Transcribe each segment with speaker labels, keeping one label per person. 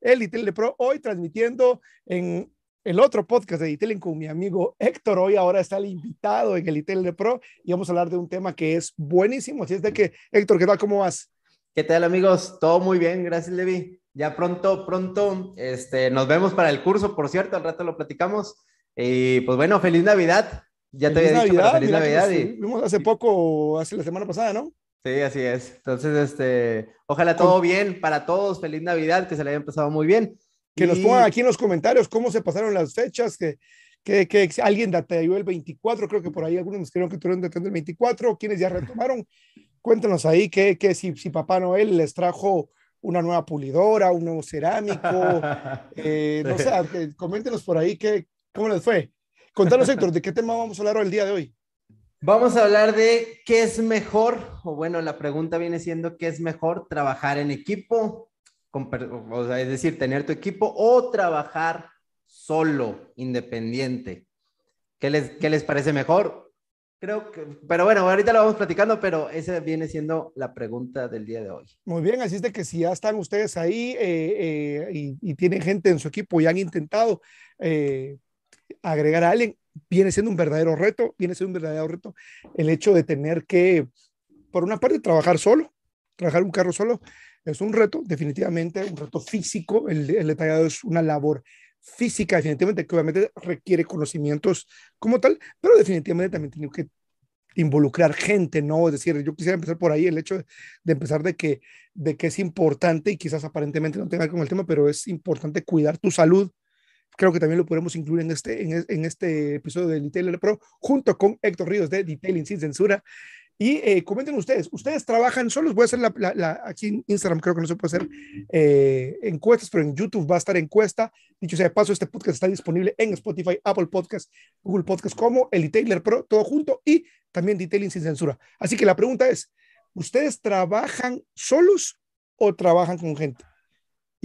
Speaker 1: el Detailing Pro, hoy transmitiendo en el otro podcast de Detailing con mi amigo Héctor. Hoy ahora está el invitado en el Detailing Pro y vamos a hablar de un tema que es buenísimo. Así es de que, Héctor, ¿qué tal? ¿Cómo vas?
Speaker 2: ¿Qué tal, amigos? Todo muy bien, gracias, Levi. Ya pronto, pronto, este, nos vemos para el curso, por cierto, al rato lo platicamos. Y pues bueno, feliz Navidad.
Speaker 1: Ya te había dicho, feliz Navidad. Y... Vimos hace poco, hace la semana pasada, ¿no?
Speaker 2: Sí, así es. Entonces, este, ojalá todo bien para todos. Feliz Navidad, que se le haya empezado muy bien.
Speaker 1: Que nos pongan aquí en los comentarios cómo se pasaron las fechas, que, que, que alguien ayudó el 24, creo que por ahí algunos nos creo que tuvieron el 24, quienes ya retomaron. Cuéntanos ahí que, que si, si Papá Noel les trajo una nueva pulidora, un nuevo cerámico, eh, no sé, coméntenos por ahí que, cómo les fue. Contanos, Héctor, ¿de qué tema vamos a hablar hoy el día de hoy?
Speaker 2: Vamos a hablar de qué es mejor, o bueno, la pregunta viene siendo qué es mejor trabajar en equipo, o es decir, tener tu equipo o trabajar solo, independiente. ¿Qué les, qué les parece mejor? Creo que, pero bueno, ahorita lo vamos platicando, pero esa viene siendo la pregunta del día de hoy.
Speaker 1: Muy bien, así es de que si ya están ustedes ahí eh, eh, y, tienen gente en su equipo y han intentado eh, agregar a alguien, viene siendo un verdadero reto, viene siendo un verdadero reto el hecho de tener que, por una parte, trabajar solo, trabajar un carro solo, es un reto, definitivamente, un reto físico, el, detallado es una labor física, definitivamente, que obviamente requiere conocimientos como tal, pero definitivamente también tiene que involucrar gente, ¿no? Es decir, yo quisiera empezar por ahí, el hecho de, empezar de que, de que es importante, y quizás aparentemente no tenga con el tema, pero es importante cuidar tu salud. Creo que también lo podemos incluir en este, en, en este episodio de Detailer Pro, junto con Héctor Ríos de Detailing Sin Censura. Y eh, comenten ustedes, ¿ustedes trabajan solos? Voy a hacer la, la, aquí en Instagram, creo que no se puede hacer eh, encuestas, pero en YouTube va a estar encuesta. Dicho sea de paso, este podcast está disponible en Spotify, Apple Podcast, Google Podcast, como el Detailer Pro, todo junto, y también Detailing sin censura. Así que la pregunta es, ¿ustedes trabajan solos o trabajan con gente?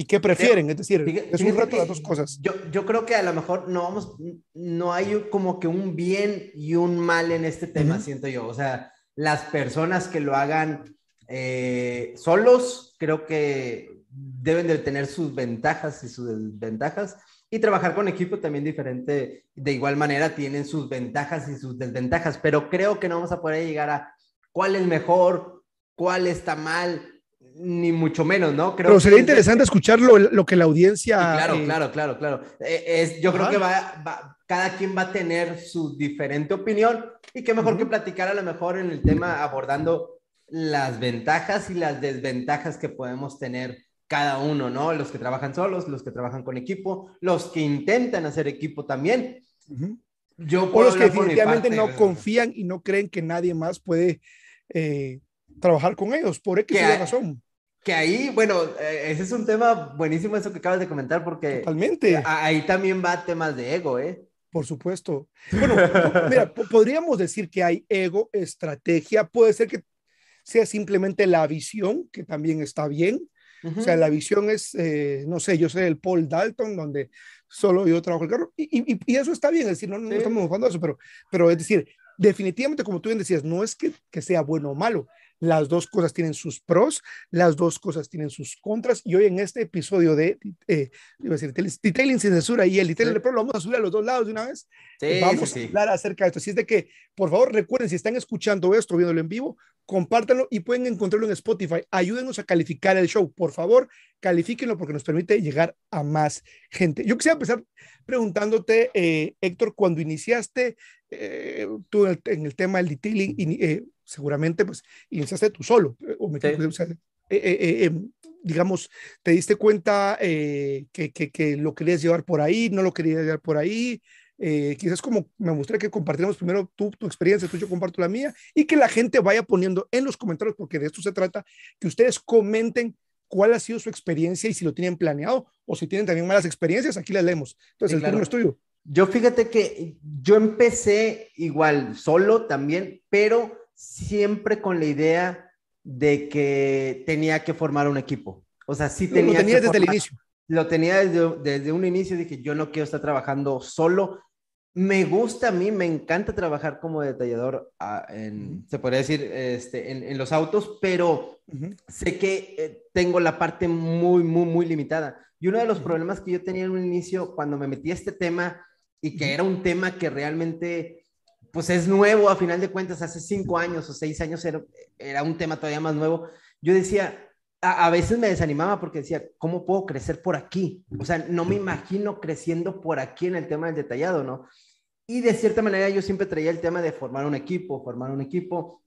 Speaker 1: ¿Y qué prefieren? Es decir, es un reto las dos cosas.
Speaker 2: Yo, yo creo que a lo mejor no vamos, no hay como que un bien y un mal en este tema, siento yo. O sea, las personas que lo hagan eh, solos, creo que deben de tener sus ventajas y sus desventajas. Y trabajar con equipo también diferente, de igual manera tienen sus ventajas y sus desventajas, pero creo que no vamos a poder llegar a cuál es mejor, cuál está mal, ni mucho menos, ¿no?
Speaker 1: Creo pero sería interesante escuchar lo, que la audiencia...
Speaker 2: claro, eh, claro, claro, claro. Eh, es, yo creo que va, va, cada quien va a tener su diferente opinión y qué mejor que platicar a lo mejor en el tema abordando las ventajas y las desventajas que podemos tener cada uno, ¿no? Los que trabajan solos, los que trabajan con equipo, los que intentan hacer equipo también.
Speaker 1: Yo o los que definitivamente no confían y no creen que nadie más puede eh, trabajar con ellos, por X razón.
Speaker 2: Que ahí, bueno, eh, ese es un tema buenísimo eso que acabas de comentar porque
Speaker 1: Totalmente.
Speaker 2: ahí también va temas de ego, ¿eh?
Speaker 1: Por supuesto. Bueno, mira, podríamos decir que hay ego, estrategia, puede ser que sea simplemente la visión, que también está bien. O sea, la visión es, eh, no sé, yo soy el Paul Dalton, donde solo yo trabajo el carro, y, y, eso está bien, es decir, no, no estamos buscando eso, pero, pero es decir, definitivamente, como tú bien decías, no es que, que sea bueno o malo, las dos cosas tienen sus pros, las dos cosas tienen sus contras. Y hoy en este episodio de, eh, iba a decir, Detailing sin censura y el Detailing Pro, lo vamos a subir a los dos lados de una vez. Sí, vamos a hablar acerca de esto. Así es de que, por favor, recuerden, si están escuchando esto, viéndolo en vivo, compártanlo y pueden encontrarlo en Spotify. Ayúdenos a calificar el show. Por favor, califíquenlo porque nos permite llegar a más gente. Yo quisiera empezar preguntándote, eh, Héctor, cuando iniciaste eh, tú en el, tema del detailing, eh, seguramente pues iniciaste tú solo, eh, o, em, digamos, te diste cuenta que, que, lo querías llevar por ahí, no lo querías llevar por ahí, quizás como me gustaría que compartiéramos primero tu, tu experiencia, tú yo comparto la mía, y que la gente vaya poniendo en los comentarios, porque de esto se trata, que ustedes comenten cuál ha sido su experiencia y si lo tienen planeado o si tienen también malas experiencias, aquí las leemos. Entonces, el turno es tuyo.
Speaker 2: Yo fíjate que yo empecé igual, solo también, pero siempre con la idea de que tenía que formar un equipo. O sea, sí tenía.
Speaker 1: Lo tenía desde el inicio.
Speaker 2: Lo tenía desde, desde un inicio, dije, yo no quiero estar trabajando solo. Me gusta a mí, me encanta trabajar como detallador, ah, en, se podría decir, este, en, los autos, pero sé que eh, tengo la parte muy, muy, muy limitada. Y uno de los problemas que yo tenía en un inicio, cuando me metí a este tema, y que era un tema que realmente, pues es nuevo, a final de cuentas, hace cinco años o seis años era, un tema todavía más nuevo, yo decía, a, veces me desanimaba porque decía, ¿cómo puedo crecer por aquí? O sea, no me imagino creciendo por aquí en el tema del detallado, ¿no? Y de cierta manera yo siempre traía el tema de formar un equipo, formar un equipo,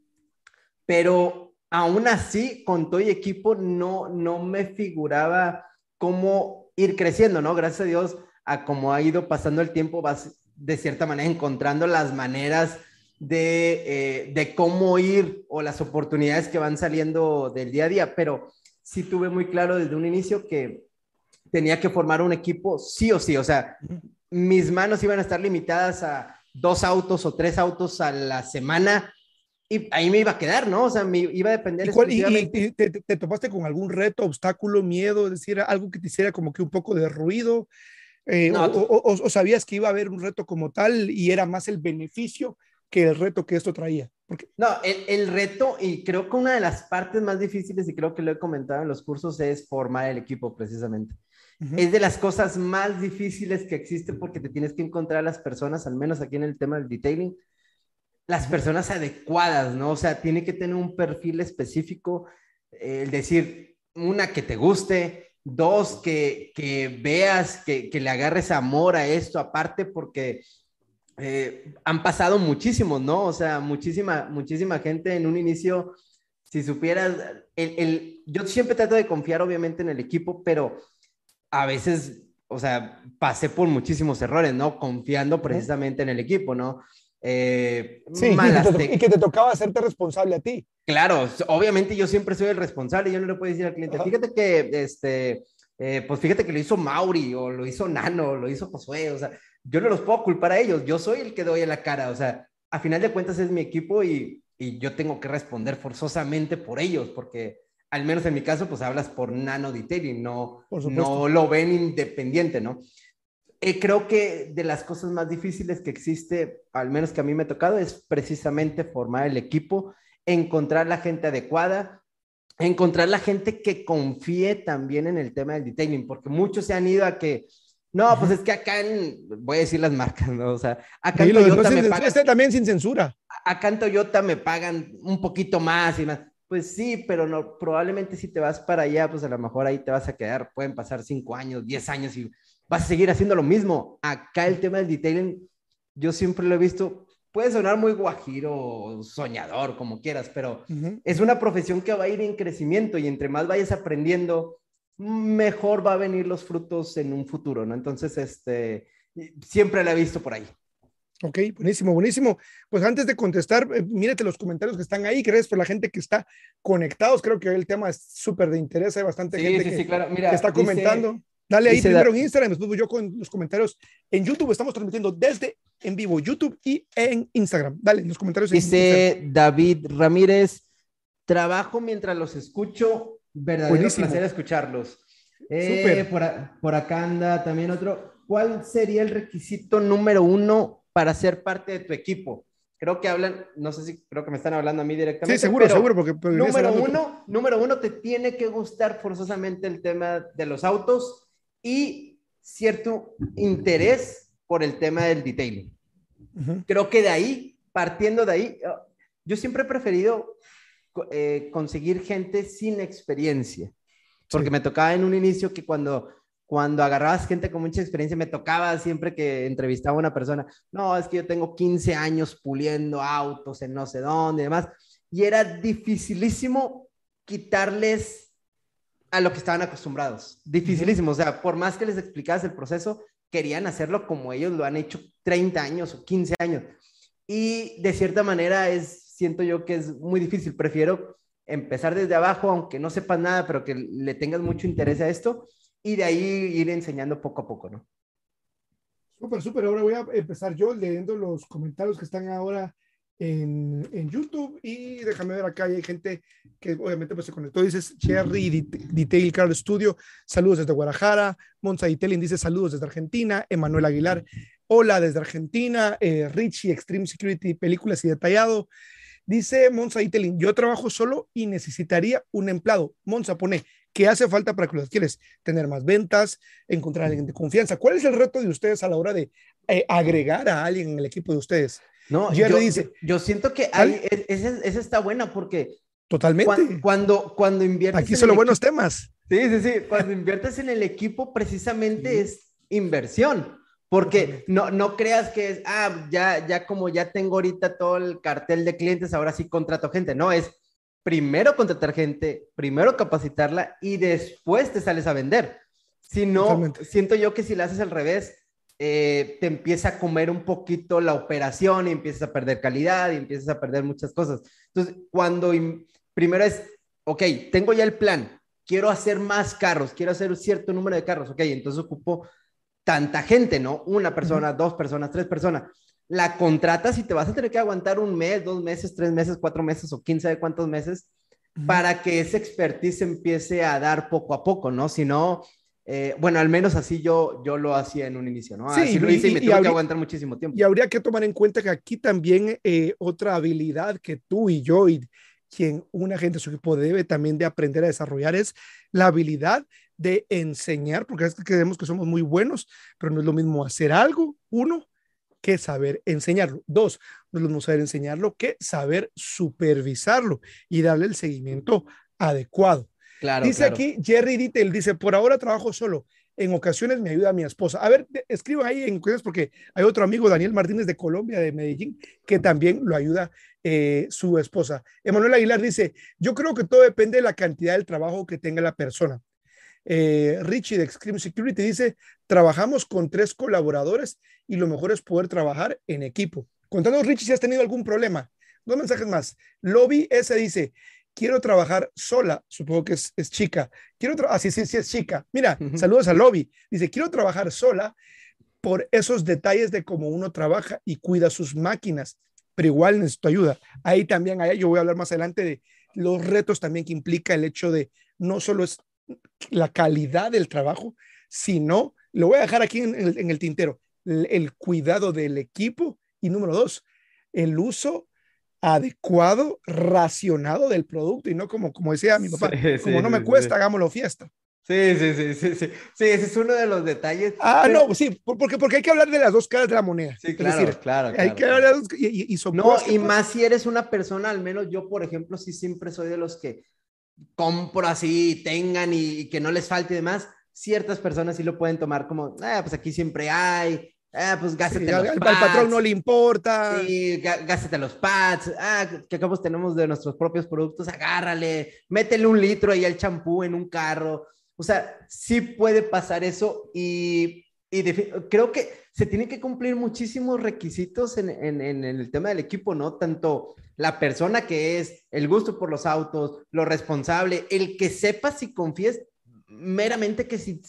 Speaker 2: pero aún así, con todo y equipo, no, no me figuraba cómo ir creciendo, ¿no? Gracias a Dios, a cómo ha ido pasando el tiempo, vas de cierta manera encontrando las maneras de, eh, de cómo ir o las oportunidades que van saliendo del día a día, pero sí tuve muy claro desde un inicio que tenía que formar un equipo sí o sí, o sea, mis manos iban a estar limitadas a dos autos o tres autos a la semana y ahí me iba a quedar, ¿no? O sea, me iba a depender.
Speaker 1: ¿Y, te, topaste con algún reto, obstáculo, miedo, es decir, algo que te hiciera como que un poco de ruido? Eh, o, sabías que iba a haber un reto como tal y era más el beneficio que el reto que esto traía?
Speaker 2: Porque... No, el, el, reto, y creo que una de las partes más difíciles, y creo que lo he comentado en los cursos, es formar el equipo precisamente. Es de las cosas más difíciles que existe porque te tienes que encontrar a las personas, al menos aquí en el tema del detailing, las personas adecuadas, ¿no? O sea, tiene que tener un perfil específico, el decir, una que te guste, dos, que, que veas, que, que, le agarres amor a esto, aparte porque eh, han pasado muchísimos, ¿no? O sea, muchísima, muchísima gente en un inicio, si supieras, el, el, yo siempre trato de confiar obviamente en el equipo, pero a veces, o sea, pasé por muchísimos errores, ¿no? Confiando precisamente en el equipo, ¿no?
Speaker 1: Eh, sí, y que te tocaba hacerte responsable a ti.
Speaker 2: Claro, obviamente yo siempre soy el responsable, yo no le puedo decir al cliente, fíjate que, este, eh, pues fíjate que lo hizo Mauri, o lo hizo Nano, o lo hizo Josué, o sea, yo no los puedo culpar a ellos, yo soy el que doy en la cara, o sea, a final de cuentas es mi equipo y, yo tengo que responder forzosamente por ellos, porque al menos en mi caso, pues hablas por Nano Detailing, no, no lo ven independiente, ¿no? Eh, creo que de las cosas más difíciles que existe, al menos que a mí me ha tocado, es precisamente formar el equipo, encontrar la gente adecuada, encontrar la gente que confíe también en el tema del detailing, porque muchos se han ido a que no, pues es que acá en, voy a decir las marcas, ¿no? O sea, acá en
Speaker 1: Toyota me pagan. Este también sin censura.
Speaker 2: Acá en Toyota me pagan un poquito más y más. Pues sí, pero no, probablemente si te vas para allá, pues a lo mejor ahí te vas a quedar. Pueden pasar cinco años, diez años y vas a seguir haciendo lo mismo. Acá el tema del detailing, yo siempre lo he visto, puede sonar muy guajiro, soñador, como quieras, pero es una profesión que va a ir en crecimiento y entre más vayas aprendiendo, mejor va a venir los frutos en un futuro, ¿no? Entonces, este, siempre la he visto por ahí.
Speaker 1: Ok, buenísimo, buenísimo. Pues antes de contestar, eh, mírate los comentarios que están ahí, gracias por la gente que está conectados, creo que el tema es súper de interés, hay bastante gente que, está comentando. Dale ahí primero en Instagram, después yo con los comentarios en YouTube, estamos transmitiendo desde en vivo YouTube y en Instagram. Dale, los comentarios.
Speaker 2: Dice David Ramírez, trabajo mientras los escucho Verdadero placer escucharlos. Eh, por, por, acá anda también otro. ¿Cuál sería el requisito número uno para ser parte de tu equipo? Creo que hablan, no sé si creo que me están hablando a mí directamente.
Speaker 1: Sí, seguro, seguro, porque
Speaker 2: número uno, número uno, te tiene que gustar forzosamente el tema de los autos y cierto interés por el tema del detailing. Creo que de ahí, partiendo de ahí, yo siempre he preferido eh, conseguir gente sin experiencia. Porque me tocaba en un inicio que cuando, cuando agarrabas gente con mucha experiencia, me tocaba siempre que entrevistaba a una persona, no, es que yo tengo 15 años puliendo autos en no sé dónde y demás. Y era dificilísimo quitarles a lo que estaban acostumbrados. Dificilísimo. O sea, por más que les explicabas el proceso, querían hacerlo como ellos lo han hecho 30 años o 15 años. Y de cierta manera es siento yo que es muy difícil. Prefiero empezar desde abajo, aunque no sepas nada, pero que le tengas mucho interés a esto y de ahí ir enseñando poco a poco, ¿no?
Speaker 1: Súper, súper. Ahora voy a empezar yo leyendo los comentarios que están ahora en, YouTube y déjame ver acá, hay gente que obviamente pues se conectó, dices Cherry Detail Car Studio, saludos desde Guadalajara, Monza Detailing dice saludos desde Argentina, Emanuel Aguilar, Hola desde Argentina, eh, Richie, Extreme Security, películas y detallado. Dice Monza Itelin, yo trabajo solo y necesitaría un empleado. Monza pone, ¿qué hace falta para que lo quieres Tener más ventas, encontrar a alguien de confianza. ¿Cuál es el reto de ustedes a la hora de eh, agregar a alguien en el equipo de ustedes?
Speaker 2: No, yo, dice, yo siento que hay, esa, está buena porque...
Speaker 1: Totalmente.
Speaker 2: Cuando, cuando, inviertes...
Speaker 1: Aquí son los buenos temas.
Speaker 2: Sí, sí, sí. Cuando inviertes en el equipo, precisamente es inversión. Porque no, no creas que es, ah, ya, ya como ya tengo ahorita todo el cartel de clientes, ahora sí contrato gente. No, es primero contratar gente, primero capacitarla y después te sales a vender. Si no, siento yo que si lo haces al revés, eh, te empieza a comer un poquito la operación y empiezas a perder calidad y empiezas a perder muchas cosas. Entonces, cuando primero es, ok, tengo ya el plan, quiero hacer más carros, quiero hacer un cierto número de carros, ok, entonces ocupo tanta gente, ¿no? Una persona, dos personas, tres personas. La contratas y te vas a tener que aguantar un mes, dos meses, tres meses, cuatro meses o quién sabe cuántos meses para que ese expertise empiece a dar poco a poco, ¿no? Si no, eh, bueno, al menos así yo, yo lo hacía en un inicio, ¿no? Sí, lo hice y, me tuve que aguantar muchísimo tiempo.
Speaker 1: Y habría que tomar en cuenta que aquí también eh, otra habilidad que tú y yo y quien un agente de su equipo debe también de aprender a desarrollar es la habilidad de enseñar, porque es que creemos que somos muy buenos, pero no es lo mismo hacer algo, uno, que saber enseñarlo. Dos, no es lo mismo saber enseñarlo que saber supervisarlo y darle el seguimiento adecuado. Claro, dice aquí Jerry Dittel, dice, por ahora trabajo solo. En ocasiones me ayuda mi esposa. A ver, escriban ahí en cuestiones porque hay otro amigo, Daniel Martínez de Colombia, de Medellín, que también lo ayuda eh, su esposa. Emanuel Aguilar dice, yo creo que todo depende de la cantidad del trabajo que tenga la persona. Eh, Richie de Extreme Security dice, trabajamos con tres colaboradores y lo mejor es poder trabajar en equipo. Contanos, Richie, si has tenido algún problema. Dos mensajes más. Lobby S dice, quiero trabajar sola, supongo que es, chica. Quiero así ah, sí, sí, es chica. Mira, saludos a Lobby. Dice, quiero trabajar sola por esos detalles de cómo uno trabaja y cuida sus máquinas, pero igual necesito ayuda. Ahí también, ahí yo voy a hablar más adelante de los retos también que implica el hecho de no solo es la calidad del trabajo, sino, lo voy a dejar aquí en el, tintero, el, cuidado del equipo y número dos, el uso adecuado, racionado del producto y no como, como decía mi papá, como no me cuesta, hagámoslo fiesta.
Speaker 2: Sí, sí, sí, sí, sí, sí, ese es uno de los detalles.
Speaker 1: Ah, no, sí, porque, porque hay que hablar de las dos caras de la moneda.
Speaker 2: Sí, claro, claro,
Speaker 1: Hay que hablar de las y, y,
Speaker 2: No, y más si eres una persona, al menos yo, por ejemplo, sí siempre soy de los que compro así, tengan y, que no les falte y demás, ciertas personas sí lo pueden tomar como, ah, pues aquí siempre hay, ah, pues gástate los
Speaker 1: al, pads. Al patrón no le importa.
Speaker 2: Sí, gástate los pads, ah, que acabamos tenemos de nuestros propios productos, agárrale, métele un litro ahí al champú en un carro. O sea, sí puede pasar eso y, y creo que se tienen que cumplir muchísimos requisitos en, en, en, el tema del equipo, ¿no? Tanto la persona que es, el gusto por los autos, lo responsable, el que sepa si confíes meramente que si,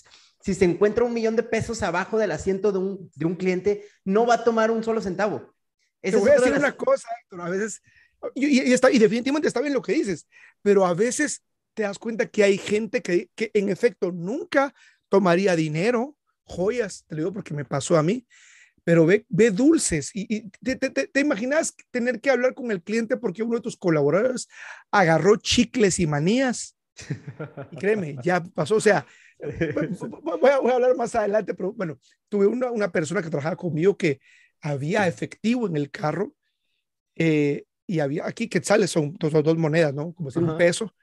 Speaker 2: si se encuentra un millón de pesos abajo del asiento de un, de un cliente, no va a tomar un solo centavo.
Speaker 1: Te voy a decir una cosa, Héctor, a veces, y, y, está, y definitivamente está bien lo que dices, pero a veces te das cuenta que hay gente que, que en efecto nunca tomaría dinero joyas, te lo digo porque me pasó a mí, pero ve, ve dulces y, te, te, te, imaginas tener que hablar con el cliente porque uno de tus colaboradores agarró chicles y manías. Y créeme, ya pasó, o sea, voy a, voy a hablar más adelante, pero bueno, tuve una, una, persona que trabajaba conmigo que había efectivo en el carro eh, y había aquí quetzales son dos, dos monedas, ¿no? Como si un peso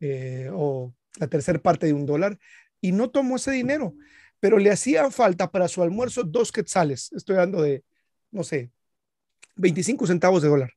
Speaker 1: eh, o la tercera parte de un dólar y no tomó ese dinero pero le hacían falta para su almuerzo dos quetzales. Estoy hablando de, no sé, 25 centavos de dólar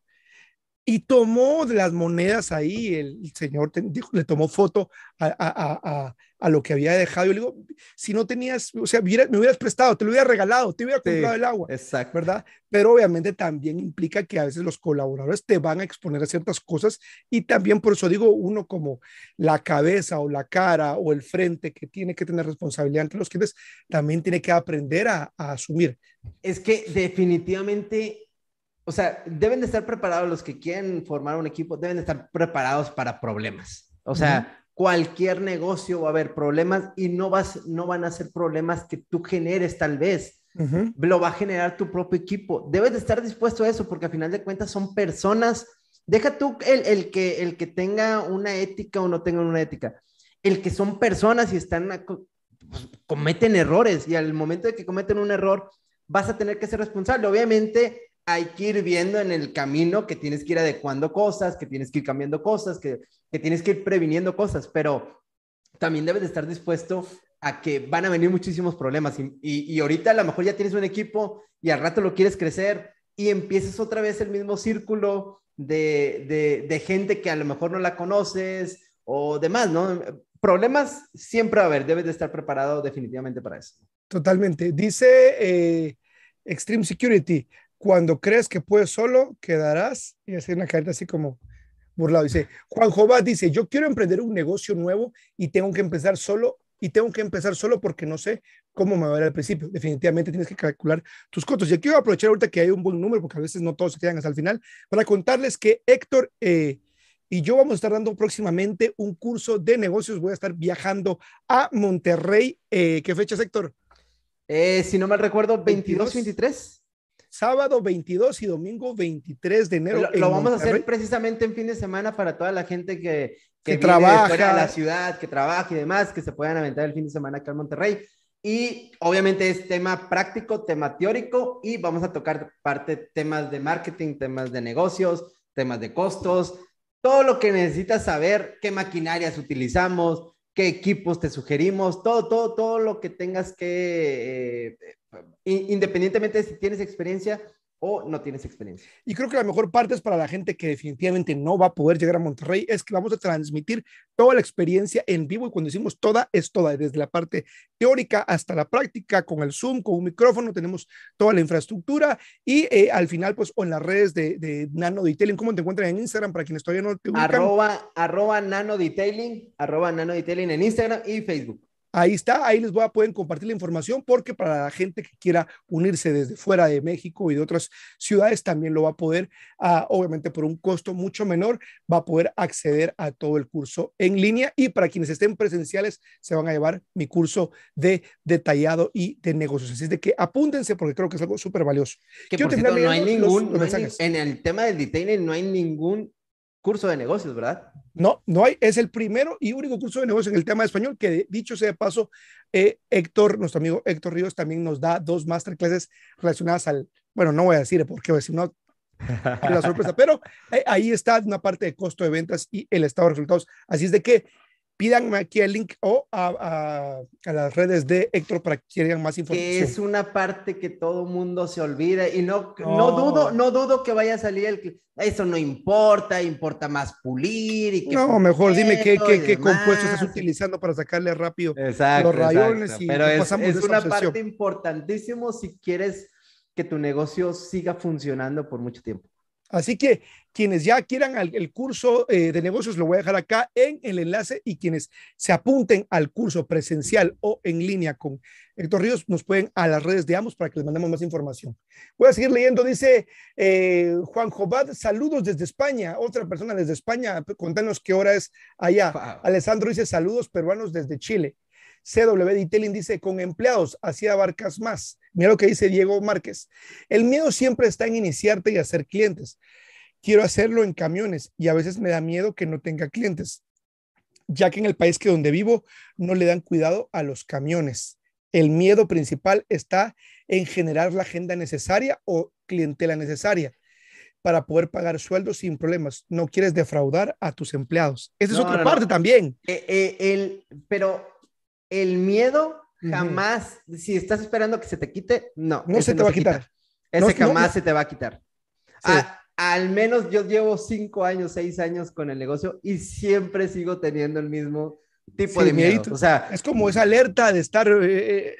Speaker 1: y tomó de las monedas ahí, el, señor le tomó foto a, lo que había dejado. Yo le digo, si no tenías, o sea, me hubieras prestado, te lo hubiera regalado, te hubiera comprado el agua.
Speaker 2: Exacto.
Speaker 1: ¿Verdad? Pero obviamente también implica que a veces los colaboradores te van a exponer a ciertas cosas y también por eso digo, uno como la cabeza o la cara o el frente que tiene que tener responsabilidad ante los clientes, también tiene que aprender a asumir.
Speaker 2: Es que definitivamente o sea, deben de estar preparados los que quieren formar un equipo, deben de estar preparados para problemas. O sea, cualquier negocio va a haber problemas y no, vas, no van a ser problemas que tú generes tal vez. lo va a generar tu propio equipo. Debes de estar dispuesto a eso porque al final de cuentas son personas. Deja tú el, el, que, el que tenga una ética o no tenga una ética. El que son personas y están, pues, cometen errores y al momento de que cometen un error, vas a tener que ser responsable. Obviamente hay que ir viendo en el camino que tienes que ir adecuando cosas, que tienes que ir cambiando cosas, que, que tienes que ir previniendo cosas, pero también debes de estar dispuesto a que van a venir muchísimos problemas y, y, ahorita a lo mejor ya tienes un equipo y al rato lo quieres crecer y empiezas otra vez el mismo círculo de, de, de gente que a lo mejor no la conoces o demás, ¿no? Problemas siempre va a haber, debes de estar preparado definitivamente para eso.
Speaker 1: Totalmente. Dice eh, Extreme Security, cuando crees que puedes solo, quedarás y hacer una carita así como burlado. Dice, Juan Jobá dice, yo quiero emprender un negocio nuevo y tengo que empezar solo y tengo que empezar solo porque no sé cómo me va a ver al principio. Definitivamente tienes que calcular tus costos. Y aquí voy a aprovechar ahorita que hay un buen número, porque a veces no todos se quedan hasta el final, para contarles que Héctor eh, y yo vamos a estar dando próximamente un curso de negocios. Voy a estar viajando a Monterrey. Eh, ¿Qué fecha, Héctor?
Speaker 2: Eh, si no mal recuerdo, 22, 23.
Speaker 1: Sábado 22 y domingo 23 de enero.
Speaker 2: Lo, vamos a hacer precisamente en fin de semana para toda la gente que, que, trabaja en la ciudad, que trabaja y demás, que se puedan aventar el fin de semana acá en Monterrey. Y obviamente es tema práctico, tema teórico y vamos a tocar parte temas de marketing, temas de negocios, temas de costos, todo lo que necesitas saber, qué maquinarias utilizamos, qué equipos te sugerimos, todo, todo, todo lo que tengas que, eh, independientemente de si tienes experiencia, o no tienes experiencia.
Speaker 1: Y creo que la mejor parte es para la gente que definitivamente no va a poder llegar a Monterrey, es que vamos a transmitir toda la experiencia en vivo y cuando decimos toda, es toda, desde la parte teórica hasta la práctica, con el Zoom, con un micrófono, tenemos toda la infraestructura y eh, al final, pues, o en las redes de, de, Nano Detailing, ¿cómo te encuentran en Instagram para quienes todavía no te
Speaker 2: ubican? Arroba, arroba Nano Detailing, arroba Nano Detailing en Instagram y Facebook.
Speaker 1: Ahí está, ahí les voy a poder compartir la información porque para la gente que quiera unirse desde fuera de México y de otras ciudades también lo va a poder, uh, obviamente por un costo mucho menor, va a poder acceder a todo el curso en línea y para quienes estén presenciales se van a llevar mi curso de detallado y de negocios. Así es de que apúntense porque creo que es algo súper valioso.
Speaker 2: Que por cierto, no hay ningún, no hay, en el tema del detailing no hay ningún curso de negocios, ¿verdad?
Speaker 1: No, no hay, es el primero y único curso de negocios en el tema de español, que dicho sea de paso, eh, Héctor, nuestro amigo Héctor Ríos, también nos da dos masterclasses relacionadas al, bueno, no voy a decir por qué, si no, la sorpresa, pero eh, ahí está una parte de costo de ventas y el estado de resultados. Así es de que pídanme aquí el link o a, a, las redes de Héctor para que quieran más información.
Speaker 2: Que es una parte que todo mundo se olvida y no, no. dudo, no dudo que vaya a salir el eso no importa, importa más pulir y que
Speaker 1: No, mejor dime qué, qué, qué compuesto estás utilizando para sacarle rápido
Speaker 2: exacto, los rayones y Pero es, es una parte importantísima si quieres que tu negocio siga funcionando por mucho tiempo.
Speaker 1: Así que quienes ya quieran el, curso eh, de negocios, lo voy a dejar acá en el enlace y quienes se apunten al curso presencial o en línea con Héctor Ríos, nos pueden a las redes de ambos para que les mandemos más información. Voy a seguir leyendo, dice eh, Juan Jobad, saludos desde España, otra persona desde España, contanos qué hora es allá. Alessandro dice saludos peruanos desde Chile. CW Detailing dice, con empleados, así abarcas más. Mira lo que dice Diego Márquez. El miedo siempre está en iniciarte y hacer clientes. Quiero hacerlo en camiones y a veces me da miedo que no tenga clientes, ya que en el país que donde vivo no le dan cuidado a los camiones. El miedo principal está en generar la agenda necesaria o clientela necesaria para poder pagar sueldos sin problemas. No quieres defraudar a tus empleados. Esa es otra parte también.
Speaker 2: Eh, eh, el, pero el miedo jamás, si estás esperando que se te quite, no.
Speaker 1: No se te va a quitar.
Speaker 2: Ese jamás se te va a quitar. Al menos yo llevo cinco años, seis años con el negocio y siempre sigo teniendo el mismo tipo de miedo. O sea,
Speaker 1: es como esa alerta de estar. Eh,
Speaker 2: eh,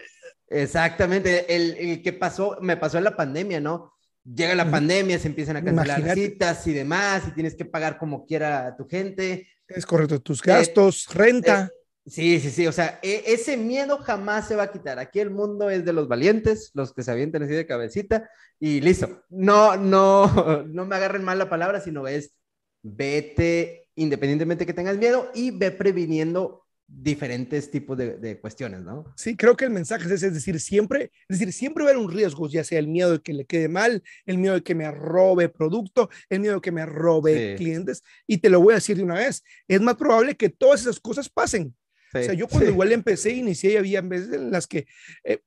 Speaker 2: exactamente. El, que pasó, me pasó en la pandemia, ¿no? Llega la pandemia, se empiezan a cancelar citas y demás, y tienes que pagar como quiera a tu gente.
Speaker 1: Es correcto, tus gastos, renta.
Speaker 2: Sí, sí, sí, o sea, e, ese miedo jamás se va a quitar. Aquí el mundo es de los valientes, los que se avientan así de cabecita y listo. No, no, no me agarren mal la palabra, sino es vete independientemente que tengas miedo y ve previniendo diferentes tipos de, cuestiones, ¿no?
Speaker 1: Sí, creo que el mensaje es ese, es decir, siempre, es decir, siempre va a haber un riesgo, ya sea el miedo de que le quede mal, el miedo de que me robe producto, el miedo de que me robe clientes, y te lo voy a decir de una vez, es más probable que todas esas cosas pasen. O sea, yo cuando igual empecé, inicié, había veces en las que eh,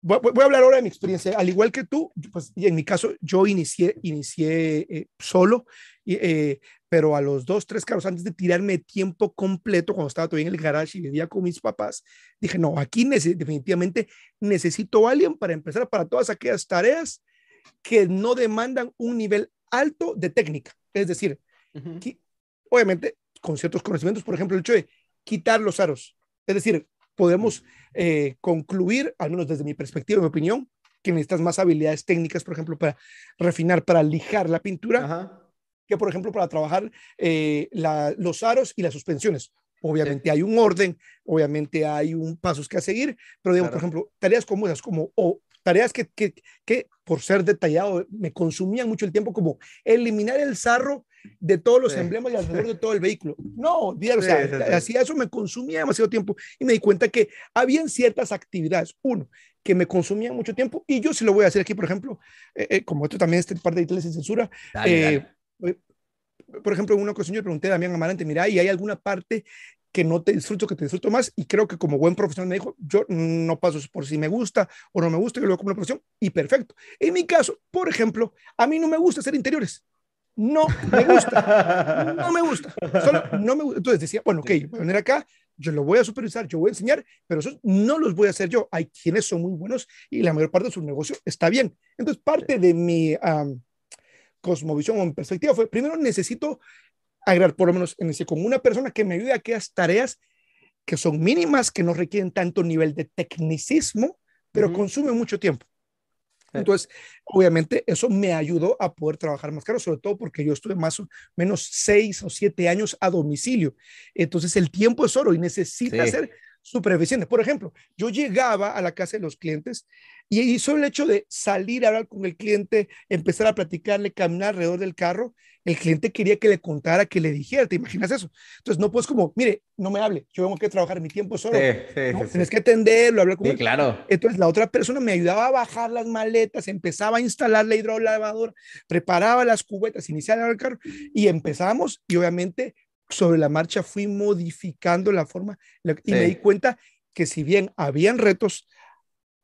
Speaker 1: voy, a hablar ahora de mi experiencia. Al igual que tú, pues y en mi caso, yo inicié, inicié eh, solo, eh, pero a los dos, tres carros antes de tirarme tiempo completo, cuando estaba todavía en el garage y vivía con mis papás, dije, no, aquí definitivamente necesito a alguien para empezar para todas aquellas tareas que no demandan un nivel alto de técnica. Es decir, obviamente con ciertos conocimientos, por ejemplo, el hecho de quitar los aros. Es decir, podemos eh, concluir, al menos desde mi perspectiva, mi opinión, que necesitas más habilidades técnicas, por ejemplo, para refinar, para lijar la pintura, que por ejemplo para trabajar eh, los aros y las suspensiones. Obviamente hay un orden, obviamente hay un pasos que a seguir, pero digo, por ejemplo, tareas como esas, como o tareas que, que, que, por ser detallado me consumían mucho el tiempo, como eliminar el sarro de todos los emblemas y alrededor de todo el vehículo. No, o sea, hacía eso me consumía demasiado tiempo y me di cuenta que habían ciertas actividades, uno, que me consumían mucho tiempo y yo sí lo voy a hacer aquí, por ejemplo, eh, eh, como esto también este parte de Italia sin censura, eh, por ejemplo, en una ocasión yo le pregunté a Damián Amarante, mira, ¿y hay alguna parte que no te disfruto, que te disfruto más. Y creo que como buen profesional me dijo, yo no paso por si me gusta o no me gusta, yo lo veo como una profesión y perfecto. En mi caso, por ejemplo, a mí no me gusta hacer interiores. No me gusta. No me gusta. Solo no me gusta. Entonces decía, bueno, ok, voy a venir acá, yo lo voy a supervisar, yo voy a enseñar, pero eso no los voy a hacer yo. Hay quienes son muy buenos y la mayor parte de su negocio está bien. Entonces, parte de mi cosmovisión o mi perspectiva fue, primero necesito agregar, por lo menos inicié con una persona que me ayude a aquellas tareas que son mínimas, que no requieren tanto nivel de tecnicismo, pero consumen mucho tiempo. Entonces, obviamente, eso me ayudó a poder trabajar más caro, sobre todo porque yo estuve más o menos seis o siete años a domicilio. Entonces, el tiempo es oro y necesita ser súper eficiente. Por ejemplo, yo llegaba a la casa de los clientes y hizo el hecho de salir a hablar con el cliente, empezar a platicarle, caminar alrededor del carro, el cliente quería que le contara, que le dijera, ¿te imaginas eso? Entonces no puedes como, mire, no me hable, yo tengo que trabajar mi tiempo solo. Tienes que atenderlo, hablar con
Speaker 2: él. claro.
Speaker 1: Entonces la otra persona me ayudaba a bajar las maletas, empezaba a instalar la hidrolavadora, preparaba las cubetas, iniciaba el carro y empezamos y obviamente sobre la marcha fui modificando la forma y me di cuenta que si bien habían retos,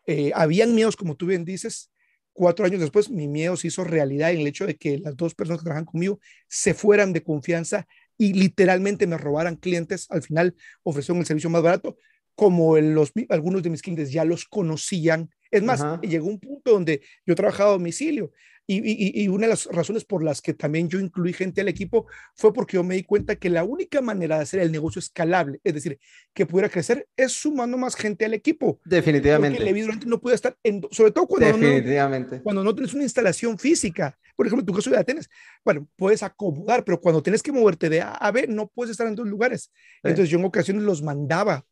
Speaker 1: eh, habían miedos, como tú bien dices, Cuatro años después, mi miedo se hizo realidad en el hecho de que las dos personas que trabajan conmigo se fueran de confianza y literalmente me robaran clientes. Al final ofrecieron el servicio más barato, como los, algunos de mis clientes ya los conocían. Es más, llegó un punto donde yo trabajaba a domicilio y, una de las razones por las que también yo incluí gente al equipo fue porque yo me di cuenta que la única manera de hacer el negocio escalable, es decir, que pudiera crecer, es sumando más gente al equipo.
Speaker 2: Definitivamente.
Speaker 1: Porque evidentemente no puede estar, en, sobre todo cuando, Definitivamente. No, cuando no tienes una instalación física. Por ejemplo, en tu caso de Atenas, bueno, puedes acomodar, pero cuando tienes que moverte de A a B, no puedes estar en dos lugares. Entonces yo en ocasiones los mandaba.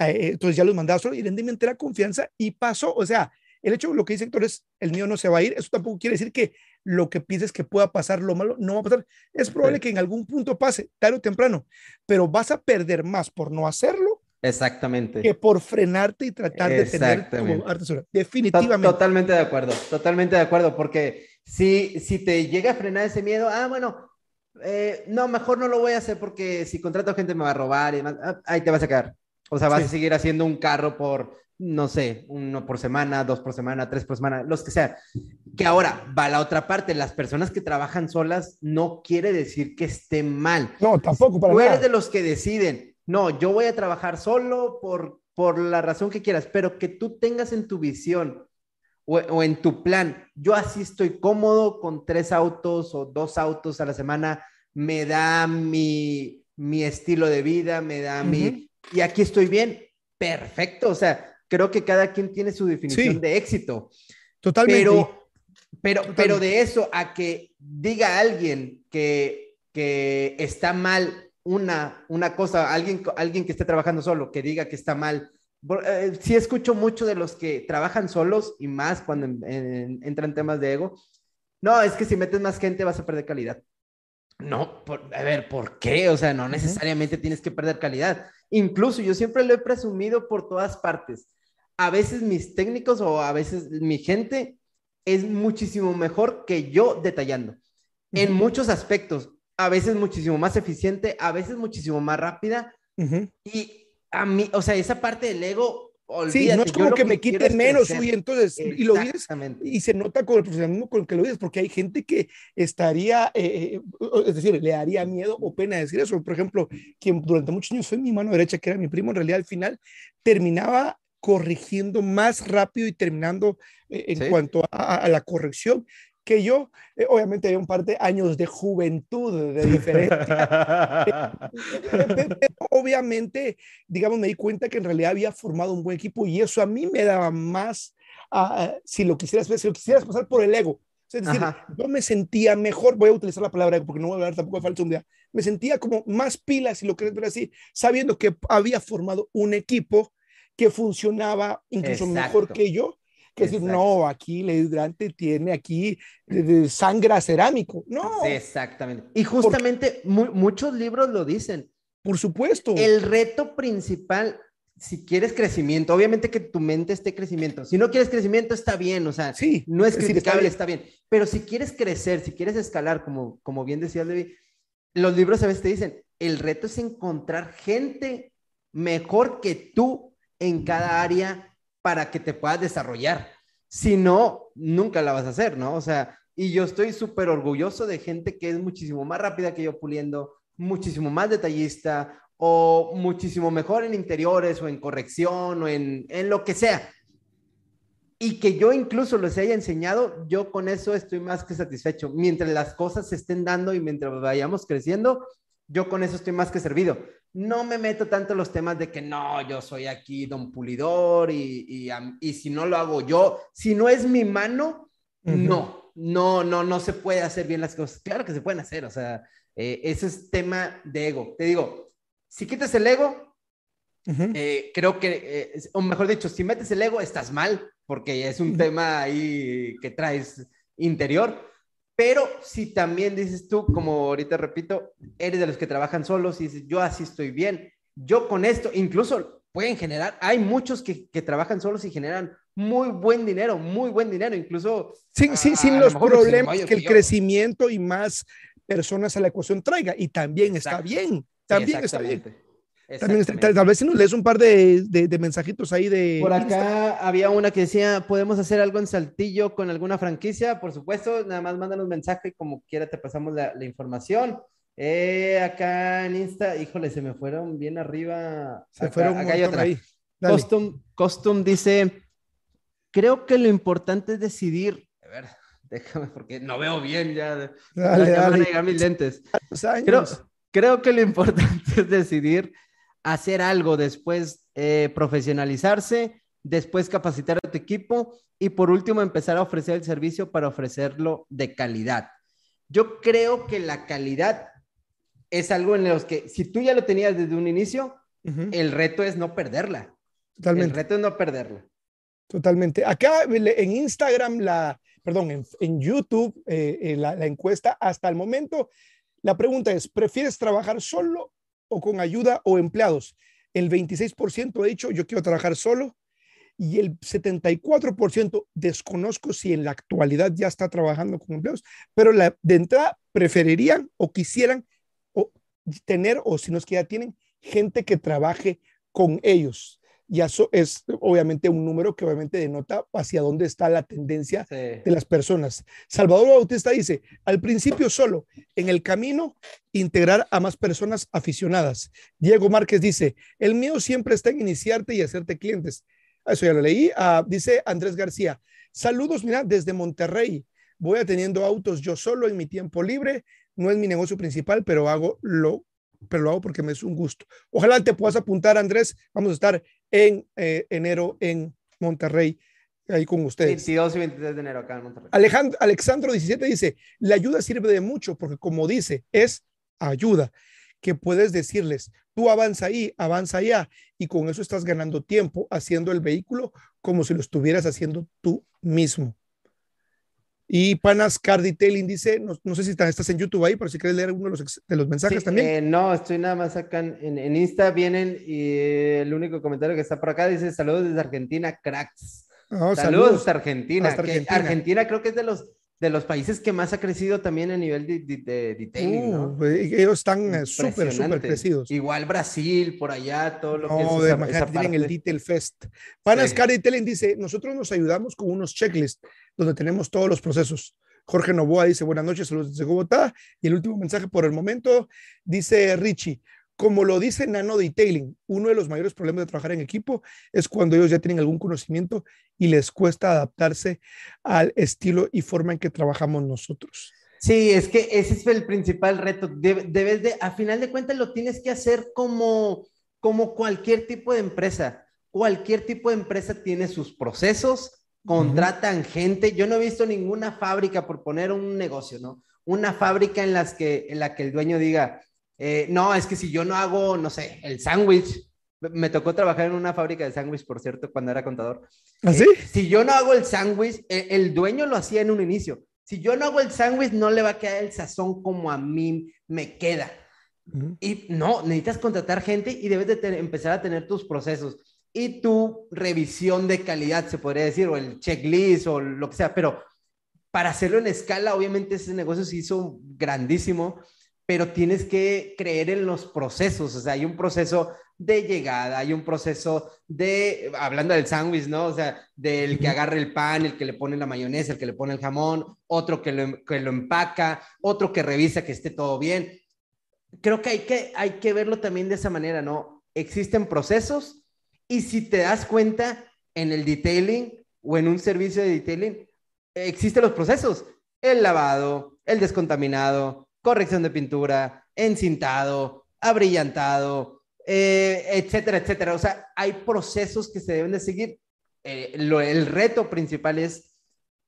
Speaker 1: Eh, entonces ya los mandaba solo y rendí mi entera confianza y pasó, o sea, el hecho, lo que dice Héctor es, el mío no se va a ir, eso tampoco quiere decir que lo que pienses que pueda pasar, lo malo, no va a pasar. Es probable que en algún punto pase, tarde o temprano, pero vas a perder más por no hacerlo.
Speaker 2: Exactamente.
Speaker 1: Que por frenarte y tratar de tener como arte Definitivamente.
Speaker 2: Totalmente de acuerdo, totalmente de acuerdo, porque si, si te llega a frenar ese miedo, ah, bueno, eh, no, mejor no lo voy a hacer porque si contrato gente me va a robar y demás, ah, ahí te vas a quedar. O sea, vas a seguir haciendo un carro por no sé, uno por semana, dos por semana, tres por semana, los que sea. Que ahora va la otra parte, las personas que trabajan solas no quiere decir que esté mal.
Speaker 1: No, tampoco
Speaker 2: para Tú eres de los que deciden, no, yo voy a trabajar solo por, por la razón que quieras, pero que tú tengas en tu visión o, o en tu plan, yo así estoy cómodo con tres autos o dos autos a la semana, me da mi, mi estilo de vida, me da mi... Y aquí estoy bien, perfecto, o sea, creo que cada quien tiene su definición de éxito.
Speaker 1: Totalmente.
Speaker 2: Pero, pero, pero de eso a que diga alguien que, que está mal una, una cosa, alguien, alguien que esté trabajando solo, que diga que está mal. Eh, sí escucho mucho de los que trabajan solos y más cuando entran temas de ego. No, es que si metes más gente vas a perder calidad. No, a ver, ¿por qué? O sea, no necesariamente tienes que perder calidad incluso yo siempre lo he presumido por todas partes. A veces mis técnicos o a veces mi gente es muchísimo mejor que yo detallando. En muchos aspectos, a veces muchísimo más eficiente, a veces muchísimo más rápida. Y a mí, o sea, esa parte del ego
Speaker 1: sí, no es como que, me quite menos, uy, entonces, y lo dices, y se nota con el profesionalismo con el que lo dices, porque hay gente que estaría, eh, eh, es decir, le daría miedo o pena decir eso. Por ejemplo, quien durante muchos años fue mi mano derecha, que era mi primo, en realidad al final terminaba corrigiendo más rápido y terminando eh, en cuanto a, la corrección que yo, eh, obviamente hay un par de años de juventud de diferencia. obviamente, digamos, me di cuenta que en realidad había formado un buen equipo y eso a mí me daba más, uh, si lo quisieras si lo quisieras pasar por el ego. Es decir, yo me sentía mejor, voy a utilizar la palabra porque no voy a hablar tampoco de un día, me sentía como más pilas, si lo quieres ver así, sabiendo que había formado un equipo que funcionaba incluso mejor que yo que decir, no, aquí el hidrante tiene aquí de, sangre cerámico. No.
Speaker 2: Exactamente. Y justamente muchos libros lo dicen.
Speaker 1: Por supuesto.
Speaker 2: El reto principal, si quieres crecimiento, obviamente que tu mente esté crecimiento. Si no quieres crecimiento, está bien, o sea, sí, no es criticable, está bien. Pero si quieres crecer, si quieres escalar, como, como bien decía Levi, los libros a veces te dicen, el reto es encontrar gente mejor que tú en cada área para que te puedas desarrollar. Si no, nunca la vas a hacer, ¿no? O sea, y yo estoy súper orgulloso de gente que es muchísimo más rápida que yo puliendo, muchísimo más detallista o muchísimo mejor en interiores o en corrección o en, en lo que sea. Y que yo incluso les haya enseñado, yo con eso estoy más que satisfecho. Mientras las cosas se estén dando y mientras vayamos creciendo, yo con eso estoy más que servido no me meto tanto en los temas de que no, yo soy aquí don pulidor y, y, si no lo hago yo, si no es mi mano, no, no, no, no se puede hacer bien las cosas. Claro que se pueden hacer, o sea, eh, ese es tema de ego. Te digo, si quitas el ego, eh, creo que, eh, o mejor dicho, si metes el ego, estás mal, porque es un tema ahí que traes interior. Pero si también dices tú, como ahorita repito, eres de los que trabajan solos y dices, yo así estoy bien, yo con esto, incluso pueden generar, hay muchos que, que trabajan solos y generan muy buen dinero, muy buen dinero, incluso...
Speaker 1: Sin, sin los problemas que el crecimiento y más personas a la ecuación traiga, y también está bien, también está bien. También tal, vez si nos lees un par de, de, mensajitos ahí de...
Speaker 2: Por acá había una que decía, ¿podemos hacer algo en Saltillo con alguna franquicia? Por supuesto, nada más mándanos mensaje y como quiera te pasamos la, la información. Eh, acá en Insta, híjole, se me fueron bien arriba.
Speaker 1: Se fueron acá hay otra. Ahí.
Speaker 2: Costum, Costum dice, creo que lo importante es decidir, a ver, déjame porque no veo bien ya. Dale, ya dale. Van mis lentes. Creo, creo que lo importante es decidir hacer algo, después eh, profesionalizarse, después capacitar a tu equipo y por último empezar a ofrecer el servicio para ofrecerlo de calidad. Yo creo que la calidad es algo en los que si tú ya lo tenías desde un inicio, el reto es no perderla. Totalmente. El reto es no perderla.
Speaker 1: Totalmente. Acá en Instagram, la, perdón, en, YouTube, eh, eh, la, la encuesta hasta el momento, la pregunta es, ¿prefieres trabajar solo o con ayuda o empleados. El 26% ha dicho yo quiero trabajar solo y el 74% desconozco si en la actualidad ya está trabajando con empleados, pero la, de entrada preferirían o quisieran o, tener o si no es que ya tienen gente que trabaje con ellos y eso es obviamente un número que obviamente denota hacia dónde está la tendencia de las personas. Salvador Bautista dice, al principio solo, en el camino, integrar a más personas aficionadas. Diego Márquez dice, el mío siempre está en iniciarte y hacerte clientes. Eso ya lo leí. Ah, dice Andrés García, saludos, mira, desde Monterrey. Voy atendiendo autos yo solo en mi tiempo libre. No es mi negocio principal, pero hago lo pero lo hago porque me es un gusto. Ojalá te puedas apuntar, Andrés. Vamos a estar en eh, enero en Monterrey, ahí con ustedes.
Speaker 2: 22 y 23 de enero acá en Monterrey.
Speaker 1: Alejandro, Alexandro 17 dice, la ayuda sirve de mucho porque como dice, es ayuda que puedes decirles, tú avanza ahí, avanza allá, y con eso estás ganando tiempo haciendo el vehículo como si lo estuvieras haciendo tú mismo. Y Panas Cardi Tailing dice, no, no, sé si estás en YouTube ahí, pero si quieres leer alguno de los, de los mensajes también.
Speaker 2: Eh, no, estoy nada más acá en, en, Insta, vienen y el único comentario que está por acá dice, saludos desde Argentina, cracks. Oh, saludos, saludos Argentina. Argentina. Argentina creo que es de los de los países que más ha crecido también a nivel de, de, detailing, ¿no?
Speaker 1: Uh, ellos están súper, súper crecidos.
Speaker 2: Igual Brasil, por allá, todo lo
Speaker 1: que es esa, esa tienen el Detail Fest. Panascar sí. Detailing dice, nosotros nos ayudamos con unos checklists donde tenemos todos los procesos. Jorge Novoa dice, buenas noches, saludos desde Bogotá. Y el último mensaje por el momento, dice Richie, como lo dice Nano Detailing, uno de los mayores problemas de trabajar en equipo es cuando ellos ya tienen algún conocimiento y les cuesta adaptarse al estilo y forma en que trabajamos nosotros.
Speaker 2: Sí, es que ese es el principal reto. Debes de, a final de cuentas, lo tienes que hacer como, como cualquier tipo de empresa. Cualquier tipo de empresa tiene sus procesos, contratan uh -huh. gente. Yo no he visto ninguna fábrica, por poner un negocio, ¿no? Una fábrica en, las que, en la que el dueño diga, eh, no, es que si yo no hago, no sé, el sándwich, me tocó trabajar en una fábrica de sándwich, por cierto, cuando era contador.
Speaker 1: ¿Así?
Speaker 2: ¿Ah, eh, si yo no hago el sándwich, el, el, dueño lo hacía en un inicio. Si yo no hago el sándwich, no le va a quedar el sazón como a mí me queda. Uh -huh. Y no, necesitas contratar gente y debes de empezar a tener tus procesos y tu revisión de calidad, se podría decir, o el checklist o lo que sea, pero para hacerlo en escala, obviamente ese negocio se hizo grandísimo pero tienes que creer en los procesos, o sea, hay un proceso de llegada, hay un proceso de, hablando del sándwich, ¿no? O sea, del que agarra el pan, el que le pone la mayonesa, el que le pone el jamón, otro que lo, que lo empaca, otro que revisa que esté todo bien. Creo que hay, que hay que verlo también de esa manera, ¿no? Existen procesos y si te das cuenta en el detailing o en un servicio de detailing, existen los procesos, el lavado, el descontaminado, corrección de pintura, encintado, abrillantado, eh, etcétera, etcétera. O sea, hay procesos que se deben de seguir. Eh, lo, el reto principal es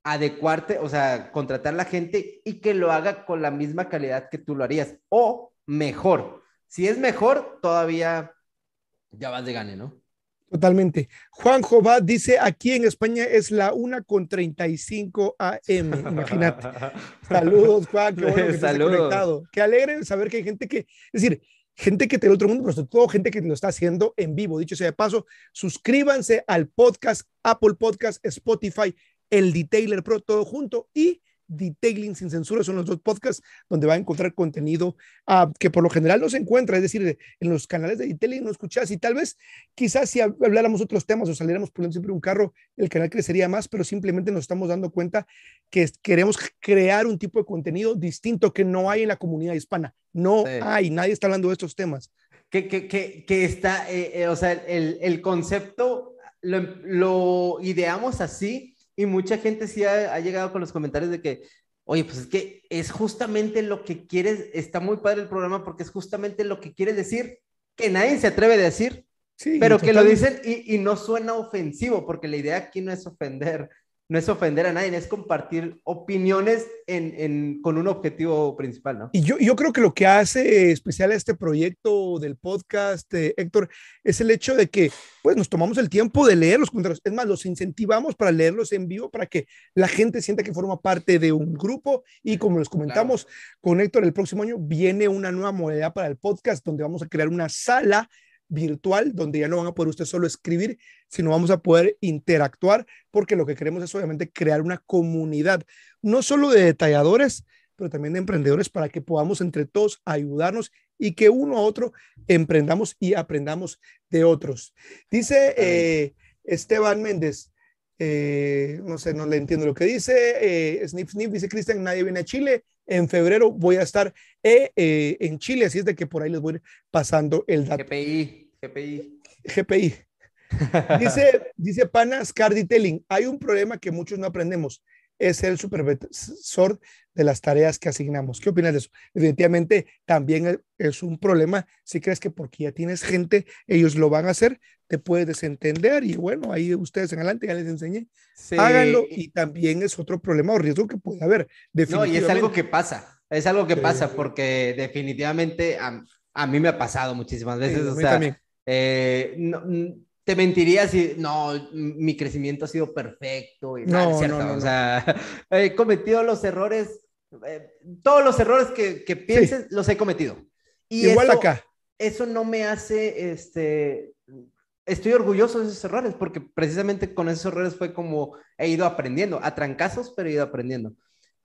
Speaker 2: adecuarte, o sea, contratar a la gente y que lo haga con la misma calidad que tú lo harías o mejor. Si es mejor, todavía ya vas de gane, ¿no?
Speaker 1: Totalmente. Juan Jobá dice, aquí en España es la 1 con 35 AM, imagínate. Saludos, Juan, qué bueno que Saludos. conectado. Qué alegre saber que hay gente que, es decir, gente que te del otro mundo, pero sobre todo gente que lo está haciendo en vivo. Dicho sea de paso, suscríbanse al podcast, Apple Podcast, Spotify, El Detailer Pro, todo junto y Detailing sin censura son los dos podcasts donde va a encontrar contenido uh, que por lo general no se encuentra, es decir, en los canales de Detailing no escuchas y tal vez quizás si habláramos otros temas o saliéramos poniendo siempre un carro, el canal crecería más, pero simplemente nos estamos dando cuenta que queremos crear un tipo de contenido distinto que no hay en la comunidad hispana. No sí. hay, nadie está hablando de estos temas.
Speaker 2: Que, que, que, que está, eh, eh, o sea, el, el concepto lo, lo ideamos así y mucha gente sí ha, ha, llegado con los comentarios de que, oye, pues es que es justamente lo que quieres, está muy padre el programa porque es justamente lo que quieres decir, que nadie se atreve a decir, sí, pero que lo dicen y, y, no suena ofensivo, porque la idea aquí no es ofender, no es ofender a nadie, es compartir opiniones en, en, con un objetivo principal, ¿no?
Speaker 1: Y yo, yo creo que lo que hace especial a este proyecto del podcast, eh, Héctor, es el hecho de que pues nos tomamos el tiempo de leer los comentarios. Es más, los incentivamos para leerlos en vivo, para que la gente sienta que forma parte de un grupo. Y como les comentamos claro. con Héctor, el próximo año viene una nueva modalidad para el podcast, donde vamos a crear una sala virtual donde ya no van a poder usted solo escribir, sino vamos a poder interactuar porque lo que queremos es obviamente crear una comunidad, no solo de detalladores, pero también de emprendedores para que podamos entre todos ayudarnos y que uno a otro emprendamos y aprendamos de otros. Dice eh, Esteban Méndez, eh, no sé, no le entiendo lo que dice, eh, Snip Snip dice Cristian, nadie viene a Chile, en febrero voy a estar eh, eh, en Chile, así es de que por ahí les voy pasando el dato.
Speaker 2: GPI, GPI.
Speaker 1: GPI. dice, dice Panas Cardi Telling, hay un problema que muchos no aprendemos, es el supervisor de las tareas que asignamos. ¿Qué opinas de eso? Definitivamente también es un problema. Si crees que porque ya tienes gente, ellos lo van a hacer, te puedes desentender y bueno, ahí ustedes en adelante ya les enseñé. Sí. Háganlo y también es otro problema o riesgo que puede haber.
Speaker 2: No, y es algo que pasa, es algo que pasa porque definitivamente a, a mí me ha pasado muchísimas veces. Sí, o sea, eh, no, te mentiría si, no, mi crecimiento ha sido perfecto y no, ¿cierto? No, no, o sea, he cometido los errores, eh, todos los errores que, que pienses los he cometido.
Speaker 1: Y Igual acá.
Speaker 2: Eso no me hace, este, estoy orgulloso de esos errores porque precisamente con esos errores fue como he ido aprendiendo, a trancazos, pero he ido aprendiendo.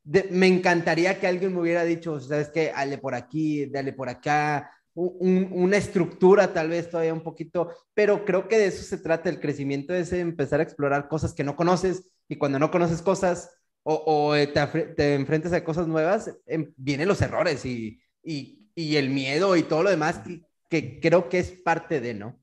Speaker 2: me encantaría que alguien me hubiera dicho, sabes qué, dale por aquí, dale por acá, una estructura tal vez todavía un poquito, pero creo que de eso se trata el crecimiento, es empezar a explorar cosas que no conoces y cuando no conoces cosas o, te, te, enfrentas a cosas nuevas, em, vienen los errores y, y, el miedo y todo lo demás que, creo que es parte de, ¿no?